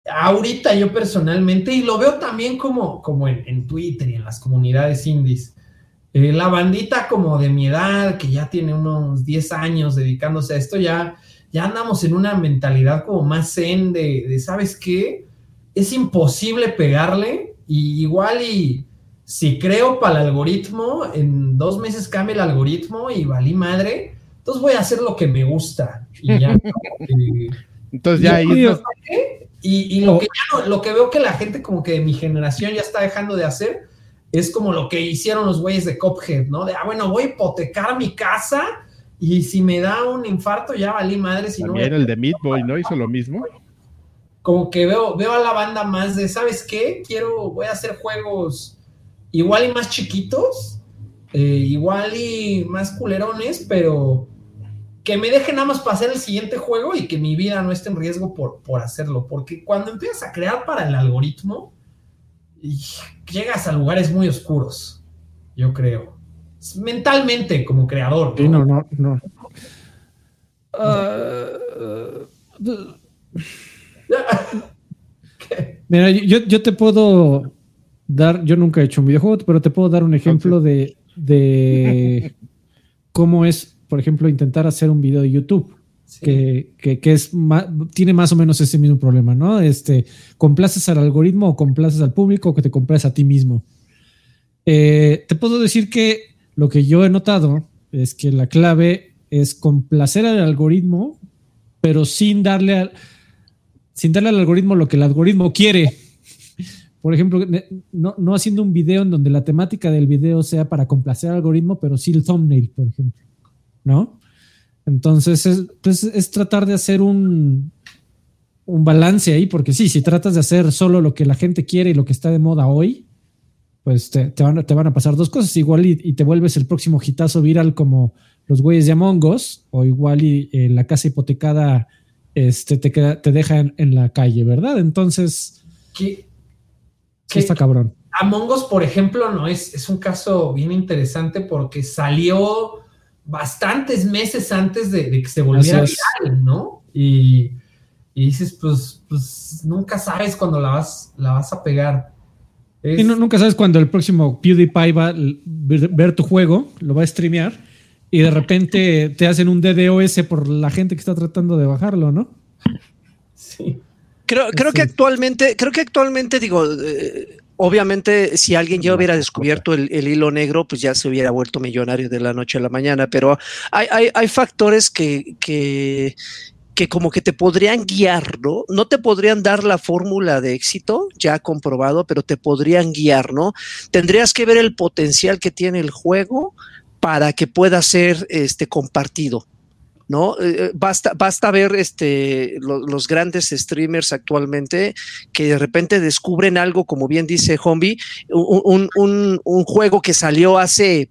ahorita yo personalmente, y lo veo también como, como en, Twitter y en las comunidades indies, eh, la bandita como de mi edad, que ya tiene unos 10 años dedicándose a esto, ya, ya andamos en una mentalidad como más zen de, ¿sabes qué? Es imposible pegarle y igual y si creo para el algoritmo, en dos meses cambia el algoritmo y valí madre, entonces voy a hacer lo que me gusta. Y ya. entonces ya ahí... Y, lo, que lo que veo que la gente como que de mi generación ya está dejando de hacer es como lo que hicieron los güeyes de Cophead, ¿no? De, ah, bueno, voy a hipotecar mi casa y si me da un infarto, ya valí madre. Si También el de Meat Boy, ¿no? Hizo lo mismo. Como que veo, veo a la banda más de, ¿sabes qué? Quiero, voy a hacer juegos igual y más chiquitos, eh, igual y más culerones, pero que me dejen nada más pasar el siguiente juego y que mi vida no esté en riesgo por, por hacerlo. Porque cuando empiezas a crear para el algoritmo, llegas a lugares muy oscuros, yo creo. Mentalmente, como creador. ¿no? no, no, uh, Mira, yo, yo, te puedo dar, yo nunca he hecho un videojuego, pero te puedo dar un ejemplo de, de cómo es, por ejemplo, intentar hacer un video de YouTube. Que, que, es tiene más o menos ese mismo problema, ¿no? Este, complaces al algoritmo o complaces al público o que te complaces a ti mismo. Eh, te puedo decir que lo que yo he notado es que la clave es complacer al algoritmo, pero sin darle al, sin darle al algoritmo lo que el algoritmo quiere. Por ejemplo, no, no, haciendo un video en donde la temática del video sea para complacer al algoritmo, pero sí el thumbnail, por ejemplo. ¿No? Entonces, es, pues, es tratar de hacer un, un balance ahí, porque sí, si tratas de hacer solo lo que la gente quiere y lo que está de moda hoy, pues te, van, te van, a pasar dos cosas. Igual y, te vuelves el próximo hitazo viral como los güeyes de Among Us, o igual y eh, la casa hipotecada este, te, queda, te deja en, la calle, ¿verdad? Entonces, ¿qué, está cabrón? Among Us, por ejemplo, no es, es un caso bien interesante porque salió bastantes meses antes de, que se volviera viral, ¿no? Y, dices, pues, pues nunca sabes cuándo la vas, la vas a pegar. Y nunca sabes cuándo el próximo PewDiePie va a ver, tu juego, lo va a streamear y de repente te hacen un DDoS por la gente que está tratando de bajarlo, ¿no? Sí. Creo, creo que actualmente, creo que actualmente digo, eh, Obviamente, si alguien ya hubiera descubierto el, hilo negro, pues ya se hubiera vuelto millonario de la noche a la mañana, pero hay, hay, factores que, que, que como que te podrían guiar, ¿no? No te podrían dar la fórmula de éxito ya comprobado, pero te podrían guiar, ¿no? Tendrías que ver el potencial que tiene el juego para que pueda ser este compartido. ¿No? Eh, eh, basta, basta ver este, los grandes streamers actualmente que de repente descubren algo, como bien dice Hombi, un, un juego que salió hace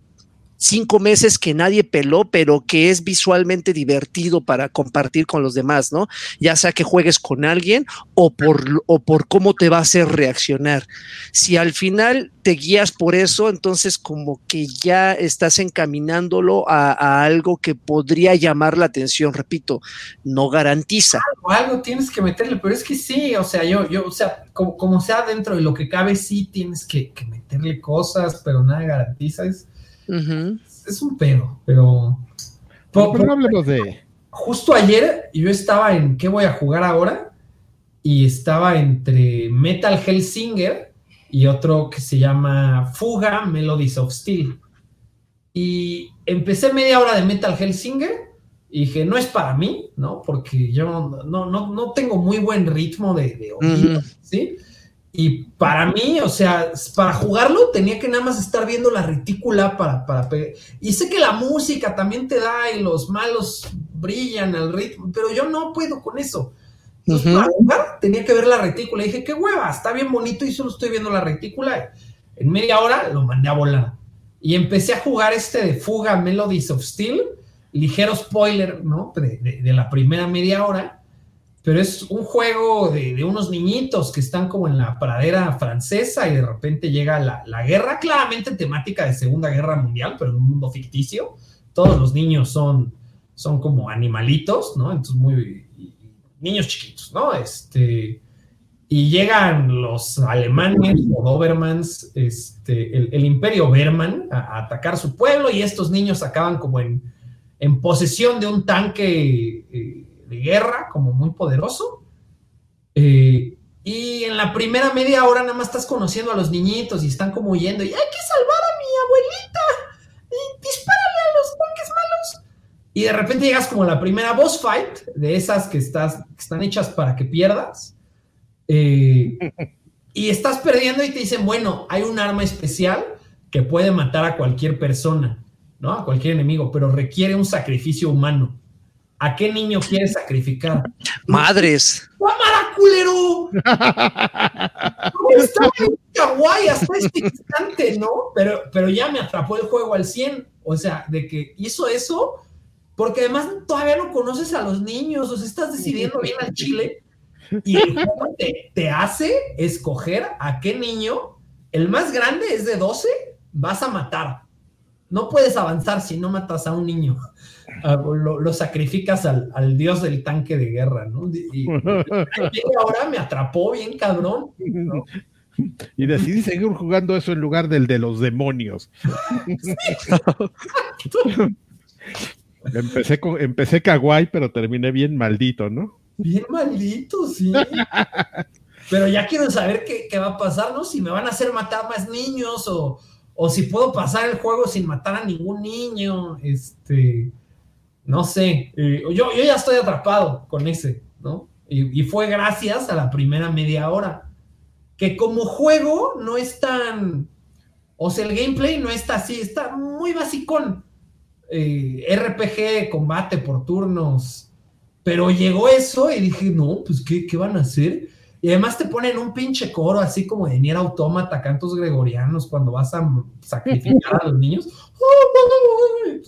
cinco meses que nadie peló, pero que es visualmente divertido para compartir con los demás, ¿no? Ya sea que juegues con alguien o por, o por cómo te va a hacer reaccionar. Si al final te guías por eso, entonces como que ya estás encaminándolo a, algo que podría llamar la atención, repito, no garantiza. Algo, tienes que meterle, pero es que sí, o sea, yo, yo, o sea, como, sea dentro de lo que cabe, sí tienes que, que meterle cosas, pero nada garantiza. Es, es un pedo, pero. no hablemos de. Justo ayer yo estaba en ¿Qué voy a jugar ahora? Y estaba entre Metal Hellsinger y otro que se llama Fuga Melodies of Steel. Y empecé media hora de Metal Hellsinger y dije, no es para mí, ¿no? Porque yo no, no, no tengo muy buen ritmo de, de oído, ¿sí? Y para mí, o sea, para jugarlo tenía que nada más estar viendo la retícula para, para pegar. Y sé que la música también te da y los malos brillan al ritmo, pero yo no puedo con eso. Entonces, para jugar tenía que ver la retícula. Y dije, qué hueva, está bien bonito y solo estoy viendo la retícula. En media hora lo mandé a volar. Y empecé a jugar este de Fuga Melodies of Steel. Ligero spoiler, ¿no? de, de la primera media hora pero es un juego de, unos niñitos que están como en la pradera francesa y de repente llega la, guerra, claramente temática de Segunda Guerra Mundial, pero en un mundo ficticio. Todos los niños son, son como animalitos, ¿no? Entonces, muy niños chiquitos, ¿no? Este, y llegan los alemanes o Dobermans, este, el, imperio Berman, a, atacar su pueblo y estos niños acaban como en, en posesión de un tanque. Eh, de guerra, como muy poderoso. Eh, y en la primera media hora nada más estás conociendo a los niñitos y están como huyendo y hay que salvar a mi abuelita y dispárale a los tanques malos. Y de repente llegas como a la primera boss fight de esas que, estás, que están hechas para que pierdas. Eh, y estás perdiendo y te dicen, bueno, hay un arma especial que puede matar a cualquier persona. ¿no? A cualquier enemigo, pero requiere un sacrificio humano. ¿A qué niño quieres sacrificar? Madres. ¡Cámara, culero! Estaba en kawaii hasta este instante, ¿no? Pero, pero ya me atrapó el juego al 100. O sea, de que hizo eso, porque además todavía no conoces a los niños, o sea, estás decidiendo bien al chile. Y el juego te, te hace escoger a qué niño, el más grande es de 12, vas a matar. No puedes avanzar si no matas a un niño. Lo, sacrificas al, dios del tanque de guerra, ¿no? Y, ahora me atrapó bien cabrón. Y decidí seguir jugando eso en lugar del de los demonios. empecé, con, empecé kawaii, pero terminé bien maldito, ¿no? Bien maldito, sí. Pero ya quiero saber qué, qué va a pasar, ¿no? Si me van a hacer matar más niños o, o si puedo pasar el juego sin matar a ningún niño, este, no sé, eh, yo, yo ya estoy atrapado con ese, ¿no? Y, fue gracias a la primera media hora, que como juego no es tan, o sea, el gameplay no está así, está muy basicón, eh, RPG, combate por turnos, pero llegó eso y dije, no, pues, ¿qué, qué van a hacer? Y además te ponen un pinche coro así como de Nier Autómata, cantos gregorianos cuando vas a sacrificar a los niños.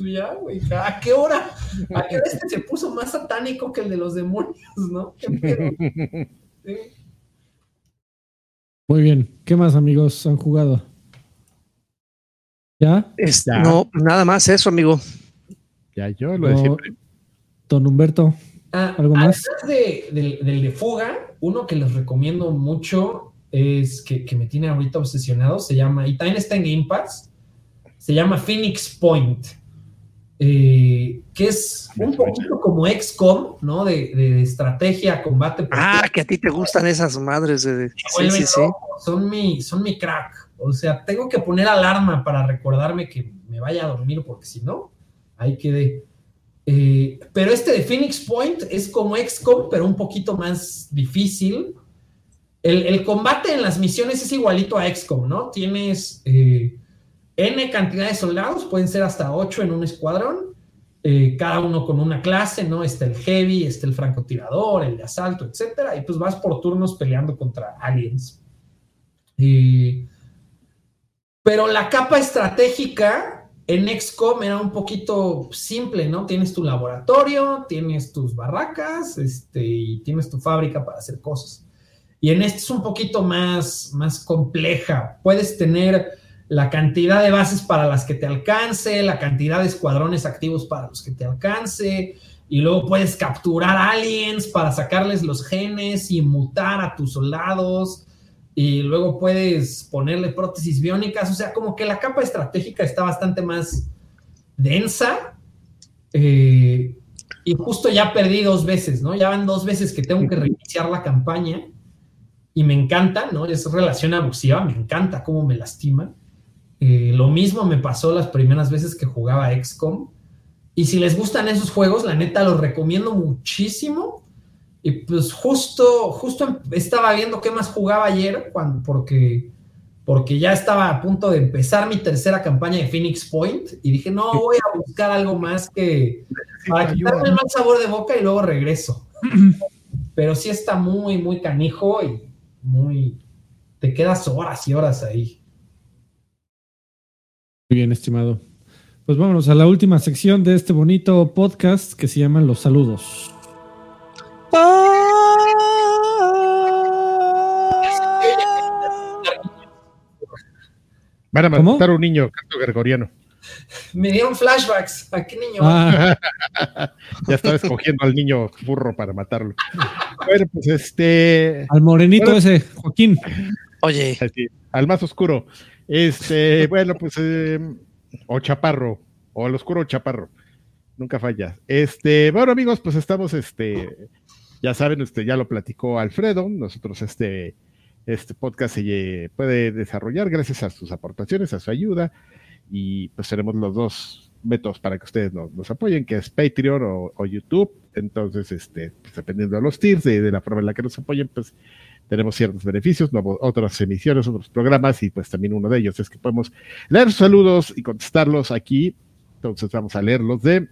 Ya, güey, ¿a qué hora? ¿A qué hora este se puso más satánico que el de los demonios, no? Muy bien. ¿Qué más, amigos, han jugado? ¿Ya? no, nada más eso, amigo. Ya, yo lo de siempre. Don Humberto. Ah, ¿Algo más? De, del de fuga, uno que les recomiendo mucho es que, me tiene ahorita obsesionado, se llama, y también está en Game Pass, se llama Phoenix Point, eh, que es un poquito como XCOM, ¿no? De, estrategia, combate. Ah, que a ti te gustan esas madres de... Sí, sí, sí. Son, mi, son mi crack. O sea, tengo que poner alarma para recordarme que me vaya a dormir, porque si no, ahí quedé. Eh, pero este de Phoenix Point es como XCOM, pero un poquito más difícil. El, combate en las misiones es igualito a XCOM, ¿no? Tienes eh, N cantidad de soldados, pueden ser hasta 8 en un escuadrón, eh, cada uno con una clase, ¿no? Está el heavy, está el francotirador, el de asalto, etcétera, y pues vas por turnos peleando contra aliens. pero la capa estratégica en XCOM era un poquito simple, ¿no? Tienes tu laboratorio, tienes tus barracas, este, y tienes tu fábrica para hacer cosas. Y en este es un poquito más, más compleja. Puedes tener la cantidad de bases para las que te alcance, la cantidad de escuadrones activos para los que te alcance, y luego puedes capturar aliens para sacarles los genes y mutar a tus soldados y luego puedes ponerle prótesis biónicas, o sea, como que la capa estratégica está bastante más densa. Eh, y justo ya perdí dos veces, ¿no? Ya van dos veces que tengo que reiniciar la campaña y me encanta, ¿no? Es relación abusiva, me encanta cómo me lastima. Eh, lo mismo me pasó las primeras veces que jugaba XCOM. Y si les gustan esos juegos, la neta los recomiendo muchísimo y pues justo, justo estaba viendo qué más jugaba ayer, cuando, porque, porque ya estaba a punto de empezar mi tercera campaña de Phoenix Point y dije, no, voy a buscar algo más que para quitarme el mal sabor de boca y luego regreso. Pero sí está muy, muy canijo y muy... Te quedas horas y horas ahí. Muy bien, estimado. Pues vámonos a la última sección de este bonito podcast que se llaman Los Saludos. Van a matar a un niño, canto gregoriano. Me dieron flashbacks. ¿A qué niño? Ah. ya estaba escogiendo al niño burro para matarlo. Bueno, pues este. Al morenito ese, Joaquín. Oye. al más oscuro. Este, bueno, pues. Eh, o chaparro. O al oscuro chaparro. Nunca falla. Este, bueno, amigos, pues estamos este ya saben, usted ya lo platicó Alfredo, nosotros este, este podcast se puede desarrollar gracias a sus aportaciones, a su ayuda, y pues tenemos los dos métodos para que ustedes nos, apoyen, que es Patreon o, YouTube. Entonces, este, pues, dependiendo de los tiers, de, la forma en la que nos apoyen, pues tenemos ciertos beneficios, otras emisiones, otros programas, y pues también uno de ellos es que podemos leer saludos y contestarlos aquí Entonces vamos a leer los de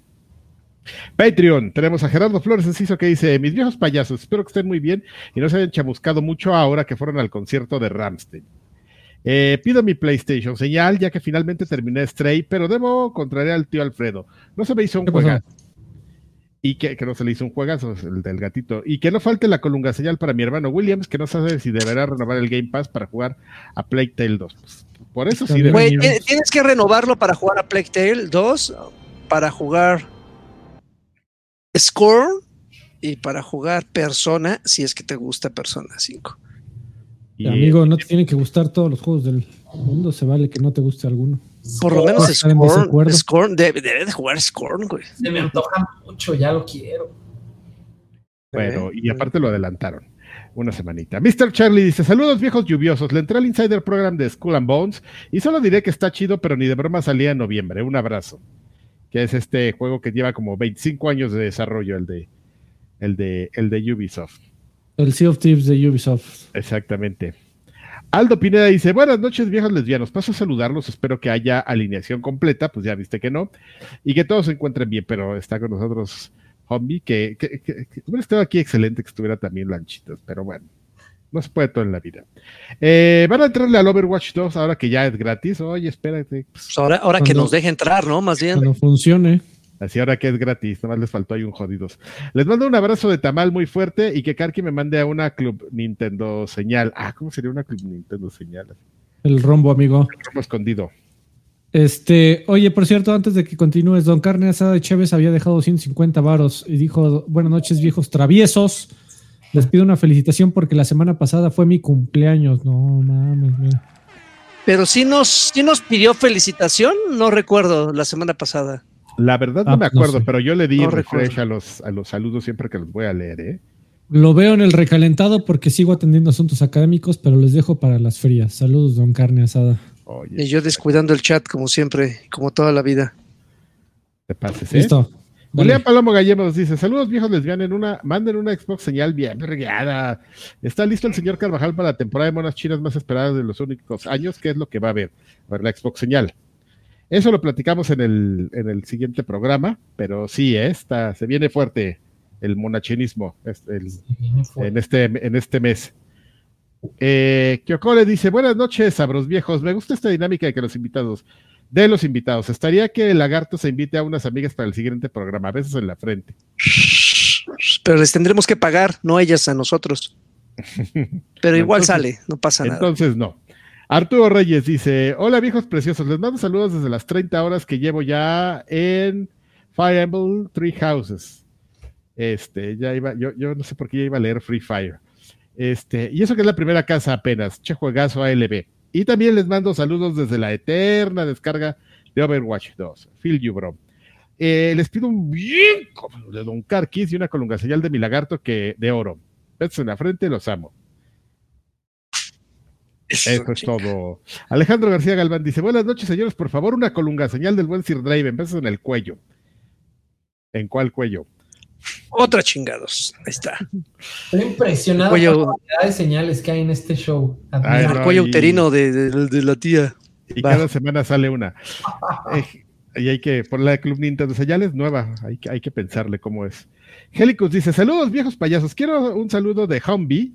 Patreon. Tenemos a Gerardo Flores Enciso que dice: Mis viejos payasos, espero que estén muy bien y no se hayan chamuscado mucho ahora que fueron al concierto de Ramstein. Eh, pido mi PlayStation señal ya que finalmente terminé Stray, pero debo contrariar al tío Alfredo. No se me hizo un juegazo. Y que, no se le hizo un juegazo, el del gatito. Y que no falte la colunga señal para mi hermano Williams, que no sabe si deberá renovar el Game Pass para jugar a Plague Tale 2. Pues, por eso sí. tienes que renovarlo para jugar a Plague Tale 2, para jugar Score y para jugar Persona, si es que te gusta Persona 5. Amigo, no te tienen que gustar todos los juegos del mundo, se vale que no te guste alguno. Por lo menos Scorn, debe, de jugar Scorn, güey. Se me antoja mucho, ya lo quiero. Bueno, y aparte lo adelantaron una semanita. Mr. Charlie dice: Saludos viejos lluviosos. Le entré al Insider Program de Skull and Bones y solo diré que está chido, pero ni de broma salía en noviembre. Un abrazo. Que es este juego que lleva como 25 años de desarrollo, el de, el de, el de Ubisoft. El Sea of Thieves de Ubisoft. Exactamente. Aldo Pineda dice, buenas noches viejos lesbianos, paso a saludarlos, espero que haya alineación completa, pues ya viste que no, y que todos se encuentren bien, pero está con nosotros Homie, que, hubiera estado aquí excelente que estuviera también Lanchitas, pero bueno, no se puede todo en la vida. Eh, van a entrarle al Overwatch 2 ahora que ya es gratis, oye, espérate. Pues ahora ahora que nos deje entrar, ¿no? Más bien. Cuando funcione. Así ahora que es gratis, nomás les faltó ahí un jodidos. Les mando un abrazo de tamal muy fuerte y que Karki me mande a una Club Nintendo señal. Ah, ¿cómo sería una Club Nintendo señal? El rombo, amigo. El rombo escondido. Este, oye, por cierto, antes de que continúes, don Carne Asada de Chévez había dejado 150 varos y dijo, buenas noches, viejos traviesos. Les pido una felicitación porque la semana pasada fue mi cumpleaños. No mames, Pero si nos, sí nos pidió felicitación, no recuerdo la semana pasada. La verdad no ah, me acuerdo, pero yo le di refresh a los, a los saludos siempre que los voy a leer, ¿eh? Lo veo en el recalentado porque sigo atendiendo asuntos académicos, pero les dejo para las frías. Saludos, don Carne Asada. y yo descuidando el chat, como siempre, como toda la vida. Te pases, ¿eh? Listo. Julián Palomo Gallegos dice: Saludos viejos lesbianos, en una, manden una Xbox señal bien regada. Está listo el señor Carvajal para la temporada de monas chinas más esperada de los únicos años. ¿Qué es lo que va a haber? A ver, la Xbox señal. Eso lo platicamos en el, en el siguiente programa, pero sí, esta, se viene fuerte el monachinismo en, este, en este mes. Eh, Kyoko le dice, buenas noches, sabros viejos, me gusta esta dinámica de que los invitados, de los invitados, estaría que el lagarto se invite a unas amigas para el siguiente programa, besos en la frente. Pero les tendremos que pagar, no ellas a nosotros. Pero igual sale, no pasa nada. Entonces no. Arturo Reyes dice: Hola viejos preciosos, les mando saludos desde las 30 horas que llevo ya en Fire Emblem Three Houses. Este, ya iba, yo, yo no sé por qué ya iba a leer Free Fire. Este, y eso que es la primera casa apenas, che juegazo ALB. Y también les mando saludos desde la eterna descarga de Overwatch 2. Feel you, bro. Eh, les pido un bien de Don Carquis y una colunga señal de mi lagarto que de oro. Besos en la frente, los amo. Eso, es todo. Alejandro García Galván dice: Buenas noches, señores. Por favor, una colunga, señal del buen Sir Drive. Besos en el cuello. ¿En cuál cuello? Otra chingados. Ahí está. Estoy impresionado con la cantidad de señales que hay en este show. el cuello uterino de, la tía. Y cada semana sale una. Eh, y hay que, por la de Club Nintendo señales nueva, hay que, hay que pensarle cómo es. Helicus dice: Saludos, viejos payasos. Quiero un saludo de Humby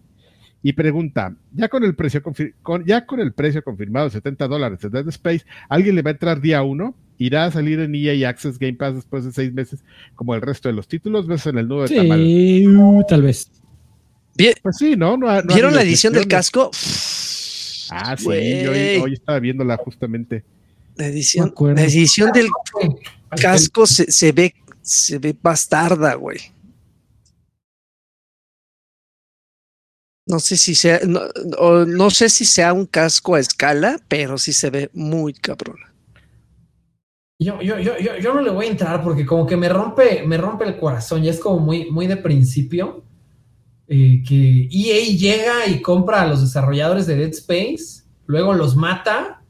y pregunta, ya con el precio con, ya con el precio confirmado 70 dólares de Dead Space, ¿alguien le va a entrar día uno? ¿Irá a salir en EA Access Game Pass después de seis meses como el resto de los títulos? ¿Ves en el nudo de sí, uh, tal vez. pues sí, ¿no? vieron la edición del casco? Ah, sí, yo hoy, estaba viéndola justamente. La edición, la edición del casco se, se ve se ve bastarda, güey. No sé si sea, no, sé si sea un casco a escala, pero sí se ve muy cabrón. Yo, yo, yo, yo, no le voy a entrar porque como que me rompe, me rompe el corazón. Ya es como muy, muy de principio. Eh, que EA llega y compra a los desarrolladores de Dead Space, luego los mata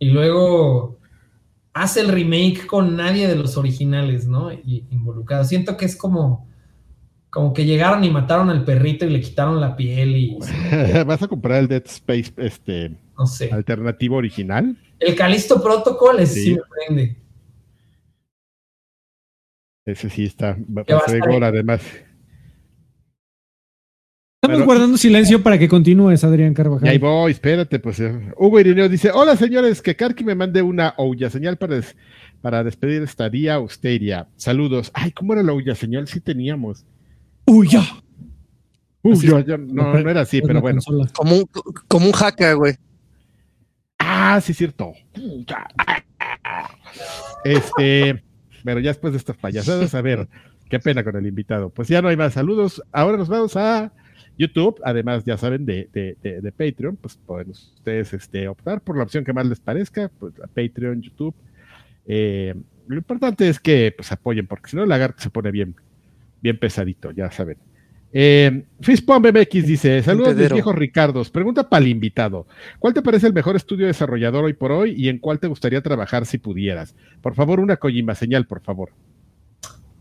y luego hace el remake con nadie de los originales, ¿no? Y involucrado. Siento que es como como que llegaron y mataron al perrito y le quitaron la piel y. ¿Vas a comprar el Dead Space este no sé. alternativo original? El Calisto Protocol es sí. me prende. Ese sí está bastante además. Estamos guardando silencio para que continúes, Adrián Carvajal. Y ahí voy, espérate, pues. Eh. Hugo Irineo dice: Hola señores, que Karki me mande una olla señal para, para despedir esta día austeria. Saludos. Ay, ¿cómo era la olla señal? Sí teníamos. ¡Uya! Uy, no, no, era así, pero bueno. Como un, como un hacker, güey. Ah, sí, cierto. Este, pero ya después de estas payasadas, a ver, qué pena con el invitado. Pues ya no hay más saludos. Ahora nos vamos a YouTube. Además, ya saben, de, de, Patreon, pues pueden ustedes este, optar por la opción que más les parezca, pues Patreon, YouTube. Eh, lo importante es que pues apoyen, porque si no, el lagarto se pone bien, bien pesadito, ya saben. Eh, MX dice: Saludos mis viejos Ricardos. Pregunta para el invitado: ¿Cuál te parece el mejor estudio desarrollador hoy por hoy y en cuál te gustaría trabajar si pudieras? Por favor, una Kojima señal, por favor.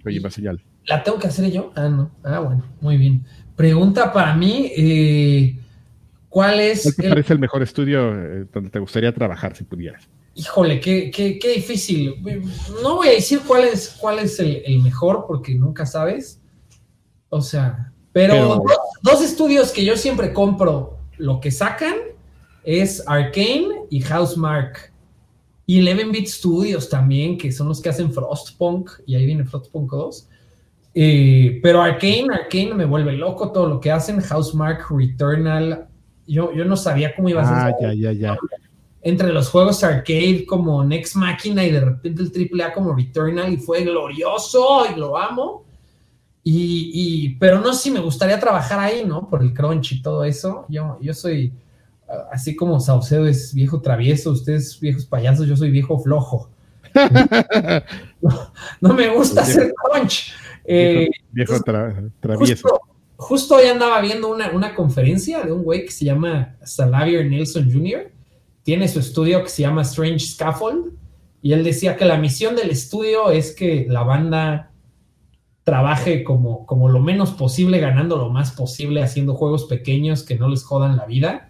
Kojima señal. ¿La tengo que hacer yo? Ah, no. Ah, bueno, muy bien. Pregunta para mí: eh, ¿cuál es. ¿Cuál te parece el mejor estudio eh, donde te gustaría trabajar si pudieras? Híjole, qué, qué, qué, difícil. No voy a decir cuál es, cuál es el mejor porque nunca sabes. O sea, pero, Dos, estudios que yo siempre compro lo que sacan es Arcane y Housemark. Y 11-Bit Studios también, que son los que hacen Frostpunk, y ahí viene Frostpunk 2. Eh, pero Arcane, Arcane me vuelve loco todo lo que hacen. Housemark, Returnal. Yo, yo no sabía cómo iba a ser. Ah, ya, ya, ya. Entre los juegos arcade como Next Machina y de repente el AAA como Returnal y fue glorioso y lo amo. Y, pero no sé si me gustaría trabajar ahí, ¿no? Por el crunch y todo eso. Yo, yo soy, ah, así como Saucedo es viejo travieso, ustedes viejos payasos, yo soy viejo flojo. no, me gusta hacer crunch. viejo, eh, travieso. Justo, hoy andaba viendo una, una, conferencia de un güey que se llama Salavier Nelson Jr. Tiene su estudio que se llama Strange Scaffold. Y él decía que la misión del estudio es que la banda trabaje como, como lo menos posible, ganando lo más posible, haciendo juegos pequeños que no les jodan la vida.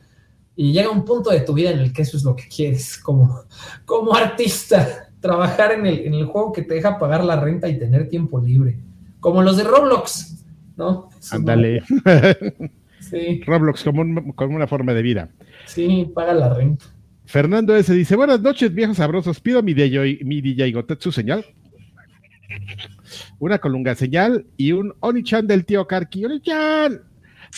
Y llega un punto de tu vida en el que eso es lo que quieres como, como artista, trabajar en el, en el juego que te deja pagar la renta y tener tiempo libre. Como los de Roblox, ¿no? Ándale. Sí. Roblox como, como, una forma de vida. Sí, paga la renta. Fernando S. dice, buenas noches, viejos sabrosos. Pido mi DJ, mi DJ Gotetsu señal una colunga señal y un Oni-chan del tío Karki. Oni-chan.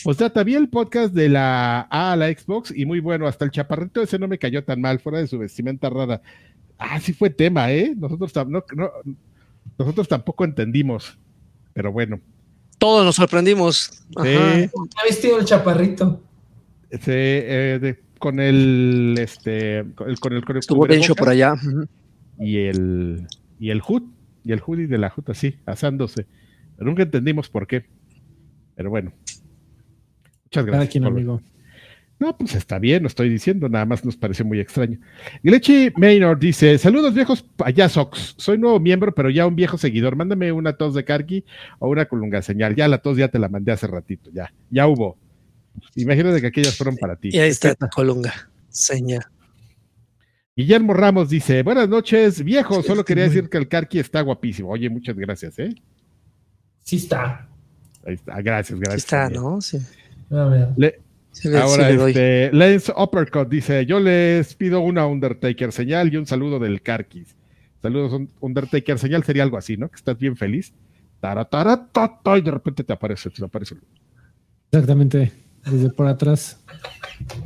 Pues trata bien el podcast de la A a la Xbox y muy bueno. Hasta el chaparrito ese no me cayó tan mal, fuera de su vestimenta rara. Ah, sí fue tema, ¿eh? Nosotros, nosotros tampoco entendimos, pero bueno. Todos nos sorprendimos. Sí. ha vestido el chaparrito? Eh, con el, este, con el, con el, Estuvo hecho por allá. Y el, y el hood y el hoodie de la Juta, sí, asándose. Pero nunca entendimos por qué. Pero bueno. Muchas gracias. Quien, amigo. No, pues está bien, lo estoy diciendo, nada más nos pareció muy extraño. Glechi Maynor dice: Saludos viejos payasox. Soy nuevo miembro, pero ya un viejo seguidor. Mándame una tos de Karki o una colunga señal. Ya la tos ya te la mandé hace ratito, ya, ya hubo. Imagínate que aquellas fueron para ti. Y ahí está la colunga señal. Guillermo Ramos dice, buenas noches, viejo, solo quería decir que el Carqui está guapísimo. Oye, muchas gracias, ¿eh? Sí está. Ahí está, gracias, gracias. Sí está, ¿no? Sí. Ahora, este, Lance Uppercut dice, yo les pido una Undertaker señal y un saludo del Carquis. Saludos, Undertaker señal sería algo así, ¿no? Que estás bien feliz. y de repente te aparece, te aparece. Exactamente. Desde por atrás.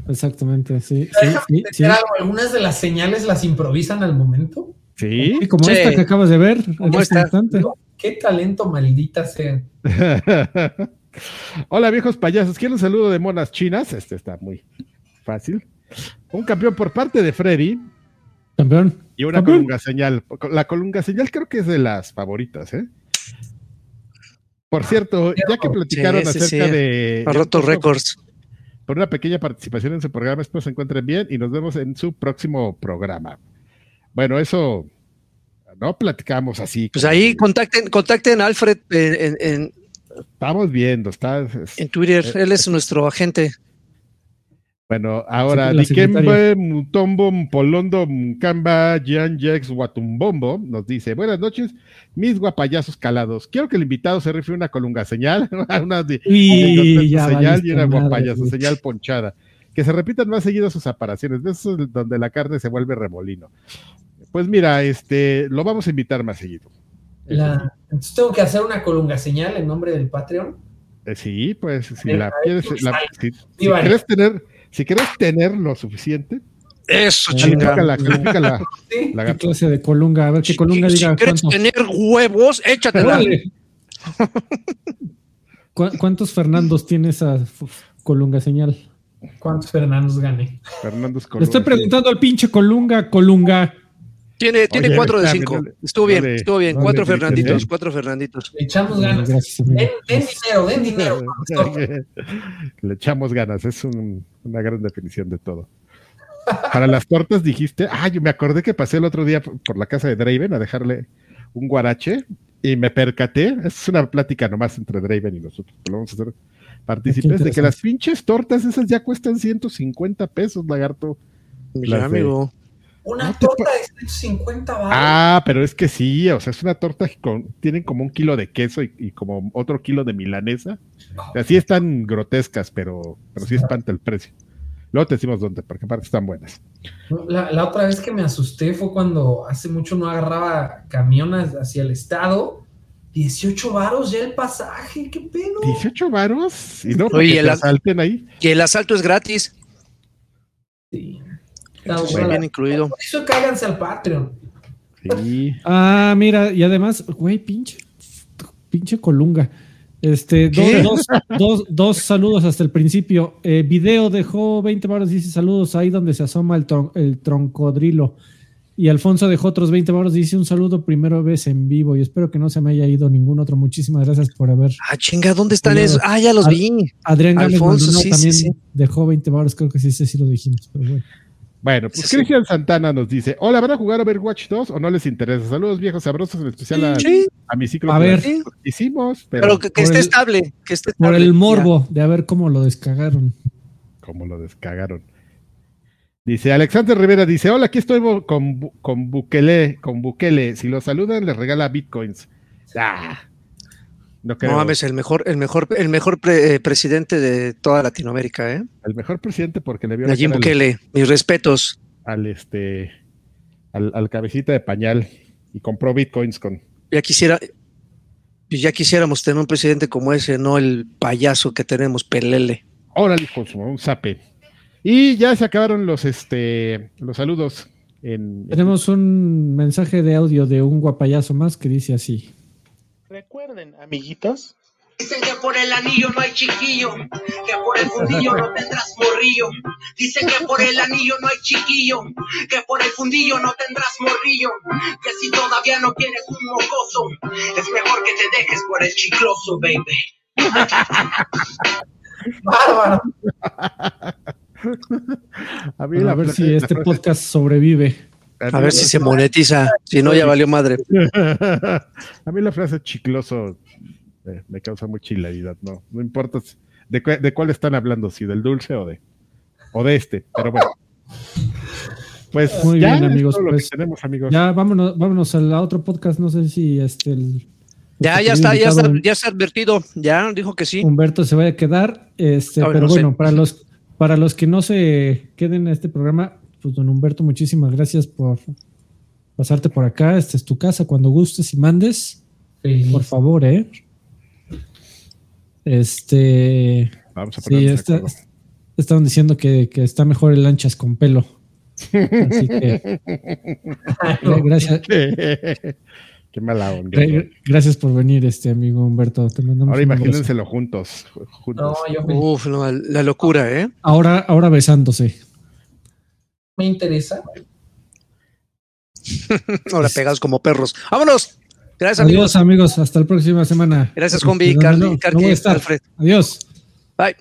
Exactamente, sí. Algunas de las señales las improvisan al momento. Sí. como esta que acabas de ver. Como esta. Qué talento maldita sea. Hola viejos payasos, quiero un saludo de monas chinas. Este está muy fácil. Un campeón por parte de Freddy. Campeón. Y una colunga señal. La colunga señal creo que es de las favoritas, ¿eh? Por cierto, ya que platicaron acerca de. Ha roto récords. Por una pequeña participación en su programa, espero se encuentren bien y nos vemos en su próximo programa. Bueno, eso no platicamos así. Pues ahí contacten, contacten a Alfred en, Estamos viendo, está. En Twitter, eh, él es nuestro agente. Bueno, ahora, Dikembe Mutombo Polondo Mkamba Jan Jex Watumbombo nos dice: Buenas noches, mis guapayazos calados. Quiero que el invitado se refiere a una colunga señal, una de, y señal y una guapayazo señal ponchada. Que se repitan más seguido sus apariciones. De eso es donde la carne se vuelve remolino. Pues mira, este, lo vamos a invitar más seguido. entonces tengo que hacer una colunga señal en nombre del Patreon. Eh, sí, pues si la, quieres, si, quieres tener si quieres tener lo suficiente, eso, chica. ¿Qué clase de colunga? A ver qué colunga diga. Si quieres tener huevos, échatela. ¿Cuántos Fernandos tiene esa colunga señal? ¿Cuántos Fernandos gane? Fernandos Le estoy preguntando al pinche colunga, colunga. Tiene, tiene cuatro de cinco. estuvo bien, estuvo bien. cuatro Fernanditos, cuatro Fernanditos. Le echamos ganas. den, dinero, den dinero. Le echamos ganas, es una gran definición de todo. Para las tortas dijiste, ah, yo me acordé que pasé el otro día por la casa de Draven a dejarle un guarache y me percaté, es una plática nomás entre Draven y nosotros, lo vamos a hacer partícipes, de que las pinches tortas esas ya cuestan 150 pesos, lagarto. Mi amigo. Una torta de 150 baros. Ah, pero es que sí, o sea, es una torta que tienen como un kilo de queso y, como otro kilo de milanesa. Así están grotescas, pero, pero sí espanta el precio. Luego te decimos dónde, porque aparte están buenas. La, otra vez que me asusté fue cuando hace mucho no agarraba camiones hacia el estado. 18 varos ya el pasaje, qué pedo. 18 varos y no, Oye, el asalten ahí. Y el asalto es gratis. Sí. Muy bien incluido. Por eso cáganse al Patreon. Sí. Ah, mira, y además, güey, pinche, pinche colunga. Este, dos, dos, dos, saludos hasta el principio. Eh, video dejó 20 baros, dice saludos ahí donde se asoma el, el troncodrilo. Y Alfonso dejó otros 20 baros, dice un saludo primero vez en vivo y espero que no se me haya ido ningún otro. Muchísimas gracias por haber. Ah, chinga, ¿dónde están esos? Ah, ya los vi. Adrián Alfonso también dejó 20 baros, creo que sí, sí, sí lo dijimos, pero bueno. Bueno, pues Cristian Santana nos dice: Hola, ¿van a jugar Overwatch 2 o no les interesa? Saludos viejos sabrosos, en especial a, mi ciclo. A ver, hicimos, pero, que, esté estable, que esté Por el morbo de a ver cómo lo descagaron. Cómo lo descagaron. Dice Alexander Rivera, dice, hola, aquí estoy con, con Bukele, con Bukele. Si lo saludan, les regala bitcoins. Ah, no, mames, el mejor, el mejor, el mejor eh, presidente de toda Latinoamérica, ¿eh? El mejor presidente porque le vio Nayib Bukele, mis respetos. Al este, al, cabecita de pañal y compró bitcoins con. Ya quisiera, ya quisiéramos tener un presidente como ese, no el payaso que tenemos, Pelele. Órale, un zape. Y ya se acabaron los, este, los saludos. Tenemos un mensaje de audio de un guapayazo más que dice así. Recuerden, amiguitos. Dicen que por el anillo no hay chiquillo, que por el fundillo no tendrás morrillo. Dicen que por el anillo no hay chiquillo, que por el fundillo no tendrás morrillo. Que si todavía no tienes un mocoso, es mejor que te dejes por el chicloso, baby. Bárbaro. A, a ver si este podcast sobrevive. A, ver si se monetiza, si no ya valió madre. A mí la frase chicloso eh, me causa mucha hilaridad, no, no importa de, cuál están hablando, si del dulce o de, o de este, pero bueno. Pues muy bien, amigos. Pues, Ya vámonos, vámonos al otro podcast, no sé si este ya, ya está, ya está, ya está advertido, ya dijo que sí. Humberto se vaya a quedar, este, pero bueno, para los para los que no se queden en este programa, pues don Humberto, muchísimas gracias por pasarte por acá. Esta es tu casa cuando gustes y mandes. Por favor, ¿eh? Este. Vamos a sí, estaban diciendo que, está mejor el anchas con pelo. Así que. gracias. Qué mala onda. Gracias por venir, este amigo Humberto. ahora imagínenselo juntos. juntos. Uf, la locura, ¿eh? Ahora, ahora besándose me interesa. Ahora pegados como perros. ¡Vámonos! Gracias, amigos. Adiós, amigos. Hasta la próxima semana. Gracias, Combi, Carly, Carly, Alfred. Adiós. Bye.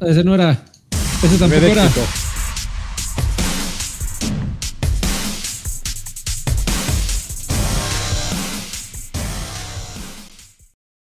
Ese no era. Ese tampoco era.